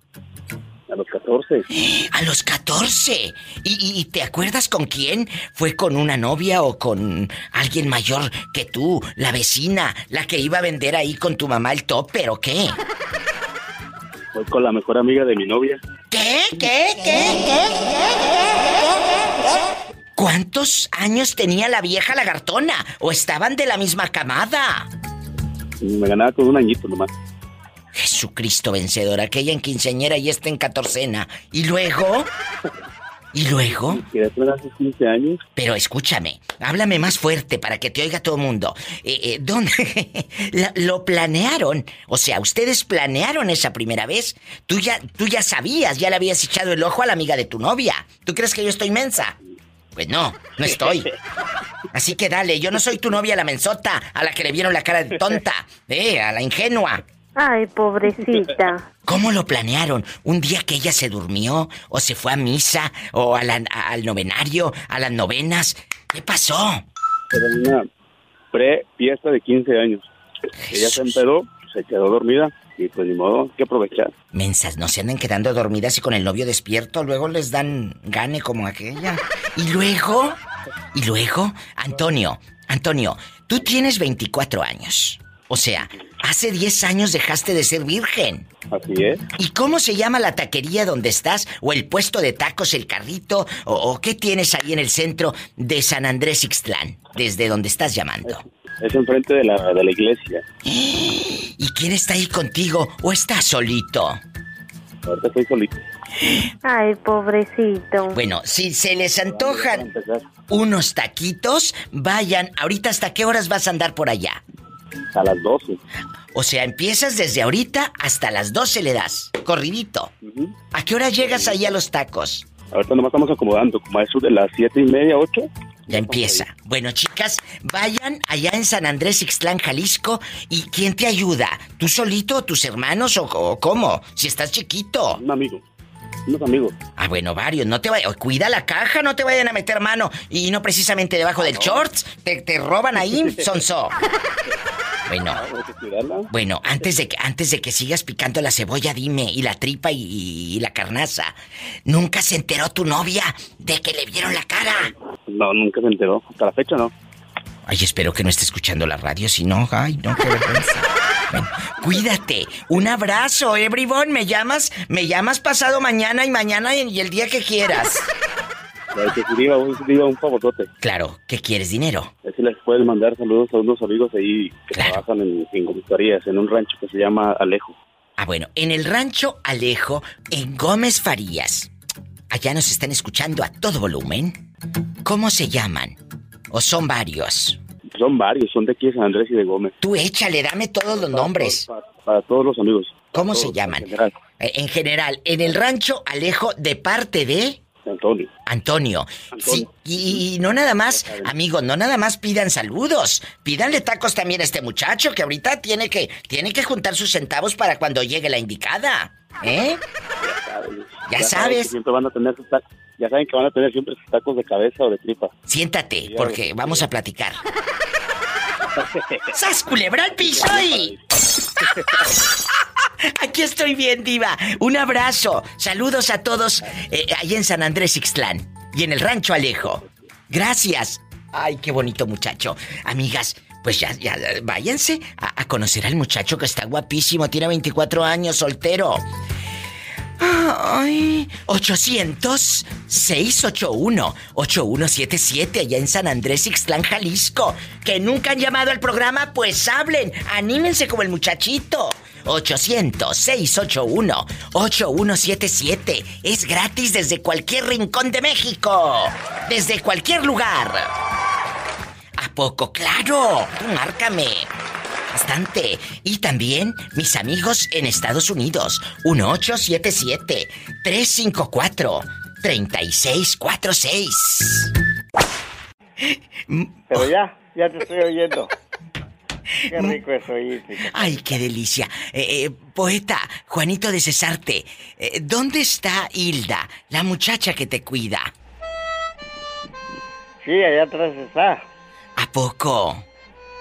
A los 14. A los 14. ¿Y, y- y te acuerdas con quién? ¿Fue con una novia o con alguien mayor que tú? La vecina, la que iba a vender ahí con tu mamá el topper o qué? Fue con la mejor amiga de mi novia. ¿Qué? ¿Qué? ¿Qué? ¿Cuántos años tenía la vieja lagartona? ¿O estaban de la misma camada? Me ganaba con un añito nomás. Jesucristo vencedor, aquella en quinceañera y esta en catorcena. ¿Y luego? ¿Y luego? Hace 15 años, Pero escúchame, háblame más fuerte para que te oiga todo el mundo. Eh, eh, ¿Dónde lo planearon? O sea, ustedes planearon esa primera vez. Tú ya, tú ya sabías, ya le habías echado el ojo a la amiga de tu novia. ¿Tú crees que yo estoy mensa? Pues no, no estoy. Así que dale, yo no soy tu novia la mensota, a la que le vieron la cara de tonta, eh, a la ingenua. Ay, pobrecita. ¿Cómo lo planearon? ¿Un día que ella se durmió? ¿O se fue a misa? ¿O a la- a- al novenario? ¿A las novenas? ¿Qué pasó? era una pre-fiesta de 15 años. Ella se empedó, se quedó dormida y pues ni modo, hay que aprovechar. Mensas, no se anden quedando dormidas y con el novio despierto, luego les dan gane como aquella. Y luego, y luego, Antonio, Antonio, tú tienes 24 años. O sea, hace 10 años dejaste de ser virgen. Así es. ¿Y cómo se llama la taquería donde estás? ¿O el puesto de tacos, el carrito? ¿O, o qué tienes ahí en el centro de San Andrés Ixtlán? Desde donde estás llamando. Es enfrente de la, de la iglesia. ¿Y quién está ahí contigo? ¿O estás solito? Ahorita estoy solito. Ay, pobrecito. Bueno, si se les antojan unos taquitos, vayan. Ahorita, ¿hasta qué horas vas a andar por allá? A las 12. O sea, empiezas desde ahorita hasta las 12 le das. Corridito. ¿A qué hora llegas ahí a los tacos? Ahorita nomás estamos acomodando, como a eso de las siete y media, ocho. Ya empieza. Bueno, chicas, vayan allá en San Andrés Ixtlán, Jalisco. ¿Y quién te ayuda? ¿Tú solito, tus hermanos o, o cómo? Si estás chiquito. Un amigo. Unos amigos. Ah, bueno, varios. No te vayas. Cuida la caja, no te vayan a meter mano. Y no precisamente debajo del shorts. Te, te roban ahí, sonso. Bueno. Bueno, antes de que antes de que sigas picando la cebolla, dime, y la tripa y, y la carnaza, ¿nunca se enteró tu novia de que le vieron la cara? No, nunca se enteró. Hasta la fecha no. Ay, espero que no esté escuchando la radio, si no, ay, no, qué vergüenza. Cuídate. Un abrazo, everyone. Me llamas, me llamas pasado mañana y mañana y el día que quieras. Ya que si diga, un, diga un favorzote. Claro, ¿qué quieres? Dinero. Es si les puedes mandar saludos a unos amigos ahí que trabajan en, en comisarías, en un rancho que se llama Alejo. Ah, bueno, en el rancho Alejo, en Gómez Farías. Allá nos están escuchando a todo volumen. ¿Cómo se llaman? ¿O son varios? Son varios, son de aquí de San Andrés y de Gómez. Tú échale, dame todos los nombres. Para, para todos los amigos. ¿Cómo se llaman? En general. Eh, En general, en el rancho Alejo, de parte de... Antonio. Antonio. Sí, y, y no nada más, amigos, no nada más pidan saludos. Pídanle tacos también a este muchacho que ahorita tiene que, tiene que juntar sus centavos para cuando llegue la indicada. ¿Eh? Ya saben que sabes. Siempre van a tener sus tacos. Ya saben que van a tener siempre sus tacos de cabeza o de tripa. Siéntate, porque vamos a platicar. ¡Sas culebra al piso y! Aquí estoy bien, Diva. Un abrazo. Saludos a todos eh, ahí en San Andrés Ixtlán y en el Rancho Alejo. Gracias. Ay, qué bonito muchacho. Amigas, pues ya, ya, váyanse a, a conocer al muchacho que está guapísimo. Tiene 24 años, soltero. Ay, 800-681-8177 allá en San Andrés, Ixtlán, Jalisco. Que nunca han llamado al programa, pues hablen. Anímense como el muchachito. 800-681-8177. Es gratis desde cualquier rincón de México. Desde cualquier lugar. ¿A poco? Claro. Márcame. Bastante. Y también mis amigos en Estados Unidos. 1877-354-3646. Pero ya, ya te estoy oyendo. Qué rico es oírte. Ay, qué delicia. Eh, eh, poeta, Juanito de Cesarte, eh, ¿dónde está Hilda, la muchacha que te cuida? Sí, allá atrás está. ¿A poco?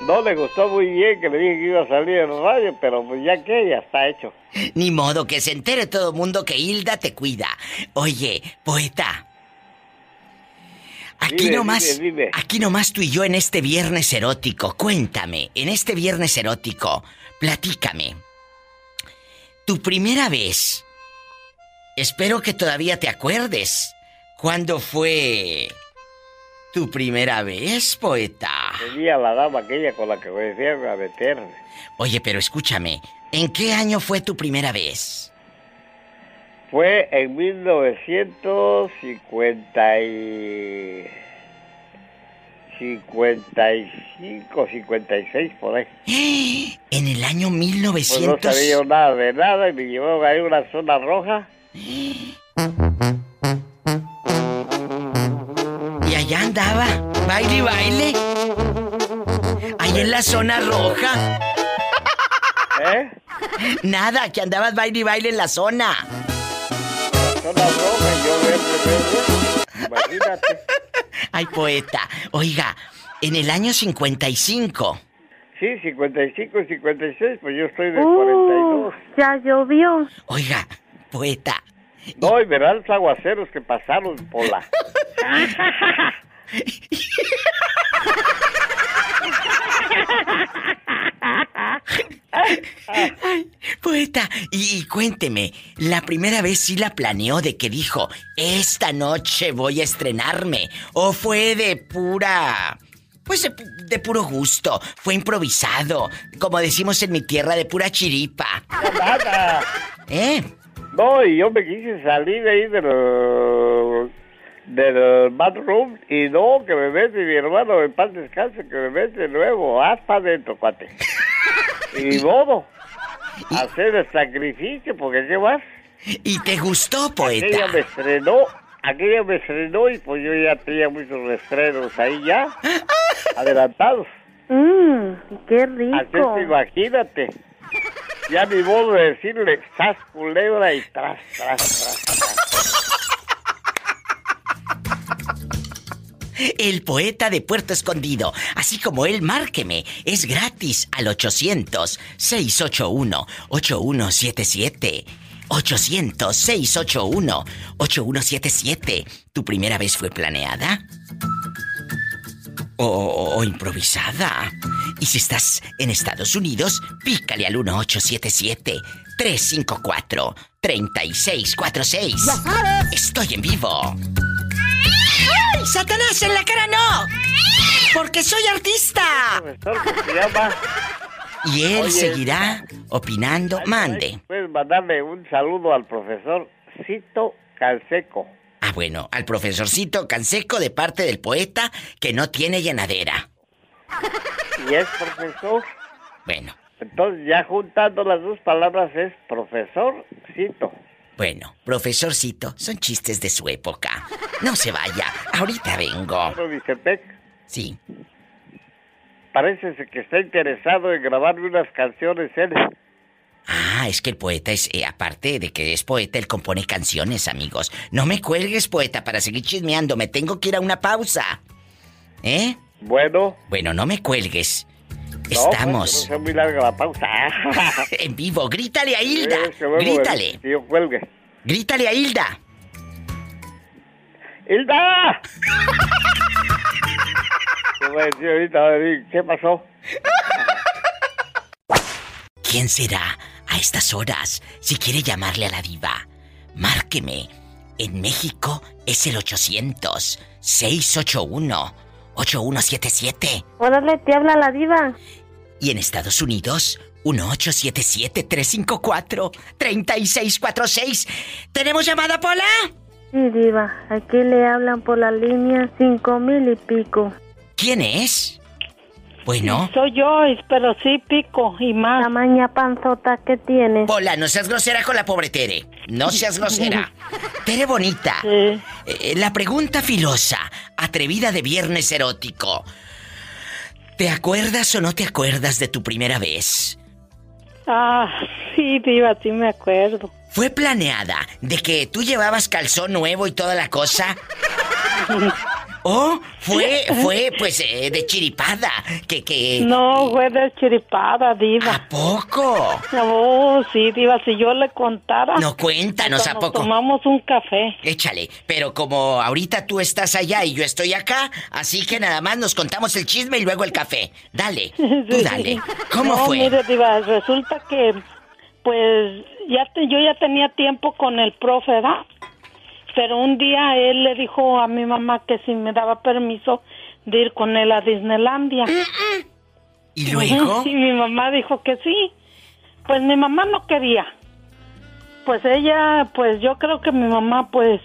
No le gustó muy bien que le dije que iba a salir en radio, pero pues ya que ya está hecho. Ni modo que se entere todo el mundo que Hilda te cuida. Oye, poeta. Aquí Dime, nomás, dime, dime. aquí nomás tú y yo en este viernes erótico. Cuéntame, en este viernes erótico, platícame. Tu primera vez. Espero que todavía te acuerdes. ¿Cuándo fue tu primera vez, poeta? Tenía la dama aquella con la que me decían a meterme. Oye, pero escúchame, ¿en qué año fue tu primera vez? Fue en 1950 y... 55, 56 por ahí. En el año Pues 1900. no sabía nada de nada y me llevaron ahí a una zona roja. Y andaba, baile y baile. Ahí en la zona roja. ¿Eh? Nada, que andabas baile y baile en la zona. Zona roja y yo verde, verde. Imagínate. Ay, poeta. Oiga, en el año 55. Sí, 55 y 56, pues yo estoy de Uh, 42. ya llovió. Oiga, poeta. No, y verán los aguaceros que pasaron por la... Ay, poeta, y, y cuénteme, ¿la primera vez sí la planeó de que dijo, esta noche voy a estrenarme? ¿O fue de pura... Pues de, pu- de puro gusto, fue improvisado, como decimos en mi tierra, de pura chiripa. ¿Eh? No, y yo me quise salir de ahí del, bathroom y no, que me mete mi hermano en paz descanse, que me mete luego, hasta adentro, cuate. Y modo, hacer el sacrificio, porque ¿qué más? ¿Y te gustó, Aquella poeta? me estrenó, aquella me estrenó y pues yo ya tenía muchos estrenos ahí ya, adelantados. Mmm, qué Así es rico. que imagínate. Ya ni modo de decirle, estás culebra y tras, tras, tras, tras. El poeta de Puerto Escondido. Así como él, márqueme. Es gratis al 800-681-8177. 800-681-8177. ¿Tu primera vez fue planeada? O, o- o improvisada. Y si estás en Estados Unidos, pícale al 1877-354-3646. Ya sabes. Estoy en vivo. ¡Ay, Satanás, en la cara no! Porque soy artista. Se llama... Y él Oye, seguirá opinando. Mande. Puedes mandarle un saludo al profesor Cito Calseco. Ah, bueno, al profesorcito Canseco de parte del poeta que no tiene llenadera. Y es profesor. Bueno, Entonces ya juntando las dos palabras es profesor Cito. Bueno, profesorcito, son chistes de su época. No se vaya, ahorita vengo. Sí. parece que está interesado en grabarme unas canciones él. Ah, es que el poeta es, eh, aparte de que es poeta, él compone canciones, amigos. No me cuelgues, poeta, para seguir chismeando. Me tengo que ir a una pausa. ¿Eh? Bueno. Bueno, no me cuelgues. Estamos. No, pues, que no sea muy larga la pausa. en vivo, grítale a Hilda. Es que luego grítale. el- Que yo cuelgue. Grítale a Hilda. ¡Hilda! ¿Qué pasó? ¿Quién será a estas horas? Si quiere llamarle a la diva, márqueme. En México es el 800-681-8177. Órale, te habla la diva. Y en Estados Unidos, 1877-354-3646. ¿Tenemos llamada, Pola? Sí, diva. Aquí le hablan por la línea cinco mil y pico. ¿Quién es? Bueno. Soy yo, pero sí pico y más. La maña panzota que tienes. Pola, no seas grosera con la pobre Tere. No seas grosera. Tere bonita. Eh, la pregunta filosa, atrevida de viernes erótico. ¿Te acuerdas o no te acuerdas de tu primera vez? Ah, sí, diva, sí me acuerdo. ¿Fue planeada de que tú llevabas calzón nuevo y toda la cosa? ¿O fue, fue, pues, eh, de chiripada? Que, que... No, fue de chiripada, diva. ¿A poco? Oh, sí, diva, si yo le contara. No, cuéntanos, ¿a poco? tomamos un café. Échale, pero como ahorita tú estás allá y yo estoy acá, así que nada más nos contamos el chisme y luego el café. Dale, tú dale. ¿Cómo no, fue? mire, diva, resulta que, pues, ya te- yo ya tenía tiempo con el profe, ¿verdad? Pero un día él le dijo a mi mamá que si me daba permiso de ir con él a Disneylandia. ¿Y luego? Y mi mamá dijo que sí. Pues mi mamá no quería. Pues ella, pues yo creo que mi mamá, pues,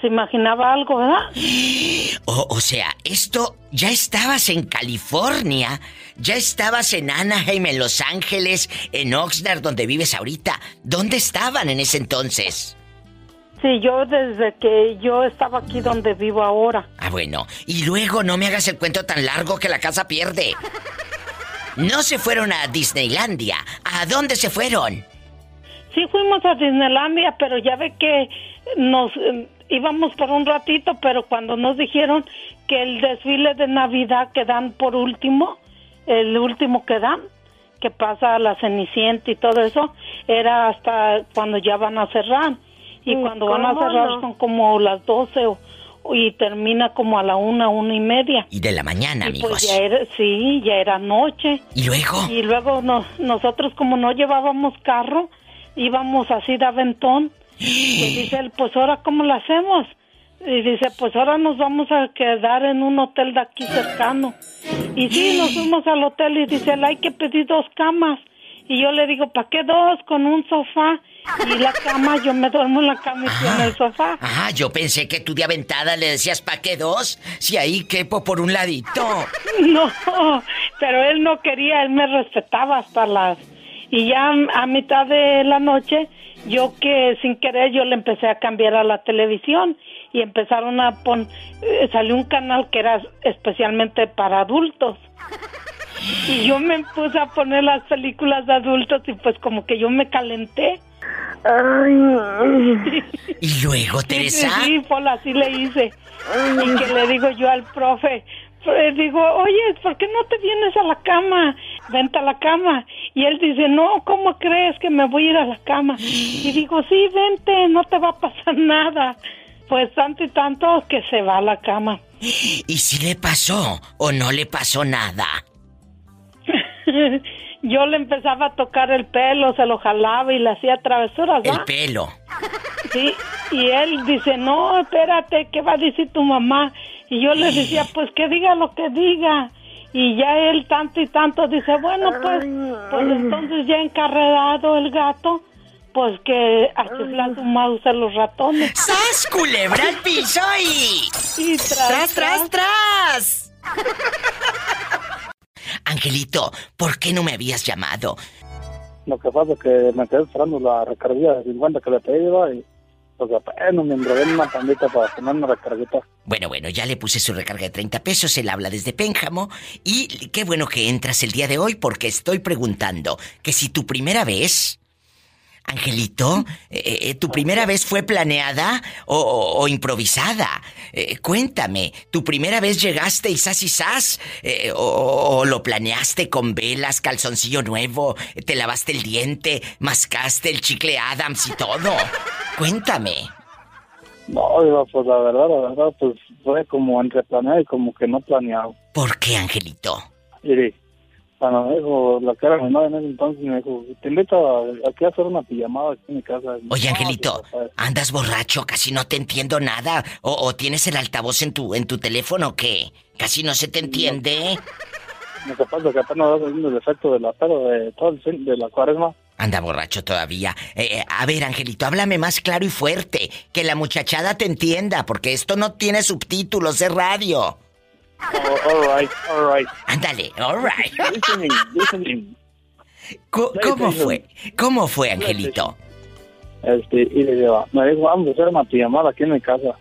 se imaginaba algo, ¿verdad? O, o sea, esto, ya estabas en California, ya estabas en Anaheim, en Los Ángeles, en Oxnard, donde vives ahorita. ¿Dónde estaban en ese entonces? Sí, yo desde que yo estaba aquí donde vivo ahora. Ah, bueno. Y luego no me hagas el cuento tan largo que la casa pierde. No se fueron a Disneylandia. ¿A dónde se fueron? Sí fuimos a Disneylandia, pero ya ve que nos eh, íbamos por un ratito, pero cuando nos dijeron que el desfile de Navidad que dan por último, el último que dan, que pasa a la Cenicienta y todo eso, era hasta cuando ya van a cerrar. Y cuando van a ¿cómo cerrar no? son como las 12 o- y termina como a la una, una y media. Y de la mañana, Y amigos. pues ya era, sí, ya era noche. ¿Y luego? Y luego nos- nosotros como no llevábamos carro, íbamos así de aventón. Y dice él, pues ahora cómo lo hacemos. Y dice, pues ahora nos vamos a quedar en un hotel de aquí cercano. Y sí, nos fuimos al hotel y dice él, hay que pedir dos camas. Y yo le digo, ¿para qué dos? Con un sofá. Y la cama, yo me duermo en la cama y en el sofá. Ah, yo pensé que tú de aventada le decías ¿pa' qué dos? Si ahí quepo por un ladito. No, pero él no quería, él me respetaba hasta las... Y ya a mitad de la noche, yo que sin querer yo le empecé a cambiar a la televisión y empezaron a poner... salió un canal que era especialmente para adultos. Y yo me puse a poner las películas de adultos y pues como que yo me calenté. ¿Y luego, Teresa? Sí, sí, Pola, así le hice. Y que le digo yo al profe, eh, digo, oye, ¿por qué no te vienes a la cama? Vente a la cama. Y él dice, no, ¿cómo crees que me voy a ir a la cama? Y digo, sí, vente, no te va a pasar nada. Pues tanto y tanto que se va a la cama. ¿Y si le pasó o no le pasó nada? Yo le empezaba a tocar el pelo, se lo jalaba y le hacía travesuras. El pelo. Sí, y él dice, no, espérate, ¿qué va a decir tu mamá? Y yo le decía, pues que diga lo que diga. Y ya él tanto y tanto dice, bueno, pues, pues entonces ya encarregado el gato, pues que a chiflar su mouse a los ratones. ¡Sas, culebra al piso y... Y tras, tras, tras! Angelito, ¿por qué no me habías llamado? Lo que pasa es que me quedé esperando la recarguilla de 50 que le pedí y pues apenas me enredé en una pandita para poner una recarguita. Bueno, bueno, ya le puse su recarga de 30 pesos, él habla desde Pénjamo y qué bueno que entras el día de hoy porque estoy preguntando que si tu primera vez Angelito, eh, eh, ¿tu primera vez fue planeada o, o- o improvisada? Eh, cuéntame, ¿tu primera vez llegaste y sas y sas? Eh, o, o lo planeaste con velas, calzoncillo nuevo, te lavaste el diente, mascaste el chicle Adams y todo? Cuéntame. No, pues la verdad, la verdad, pues fue como entre planeado y como que no planeado. ¿Por qué, Angelito? Mire, cuando me dijo la cara mi madre en ese entonces, me dijo, te invito a, aquí a hacer una pijamada aquí en mi casa. Oye, Angelito, andas borracho, casi no te entiendo nada. O, o tienes el altavoz en tu, en tu teléfono o qué? Casi no se te entiende. Lo que pasa que apenas va saliendo el efecto de la pelo de todo el de la cuaresma. Anda borracho todavía. Eh, eh, a ver, Angelito, háblame más claro y fuerte. Que la muchachada te entienda, porque esto no tiene subtítulos de radio. Oh, all right, all right. Ándale, all right. Listening, listening. ¿Cómo fue? ¿Cómo fue, Angelito? Este, y le digo, me dijo, vamos a hacer una pijamada aquí en mi casa.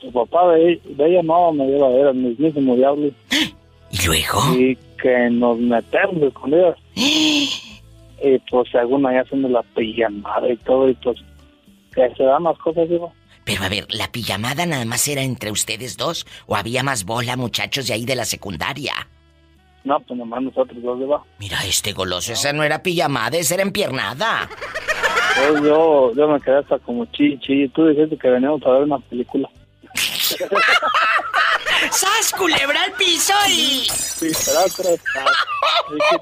Su papá de, de ella no me lleva a ver al mismísimo diablo. ¿Y luego? Y que nos metemos escondidas. y pues según allá haciendo la pijamada y todo, y pues que se dan las cosas, digo. Pero a ver, ¿la pijamada nada más era entre ustedes dos? ¿O había más bola, muchachos de ahí de la secundaria? No, pues nomás nosotros dos, digo. Mira, este goloso, esa no era pijamada, esa era empiernada. Pues yo, yo me quedé hasta como chi, chi. Tú dijiste que veníamos a ver una película. ¡Sas, culebra al piso y...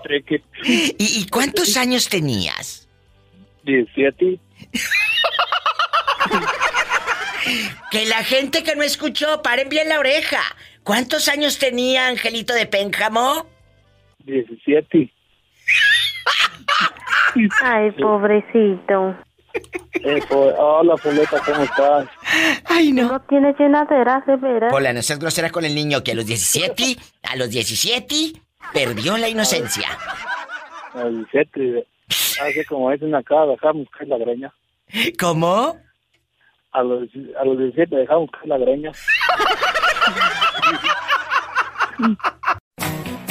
Triqui. ¿Y, y cuántos años tenías? 17. Que la gente que no escuchó, paren bien la oreja. ¿Cuántos años tenía Angelito de Pénjamo? 17. Ay, pobrecito. Eh, hola, Fuleta, ¿cómo estás? Ay, no. No tiene llenaderas, de veras. Hola, no seas grosera con el niño que a los 17, a los 17, perdió la inocencia. A los 17. Así como dicen acá, dejamos caer la greña. ¿Cómo? A los, a los 17 dejamos caer la greña.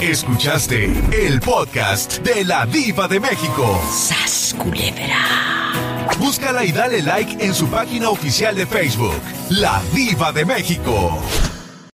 Escuchaste el podcast de la Diva de México. ¡Sas, culebra! Búscala y dale like en su página oficial de Facebook, La Diva de México.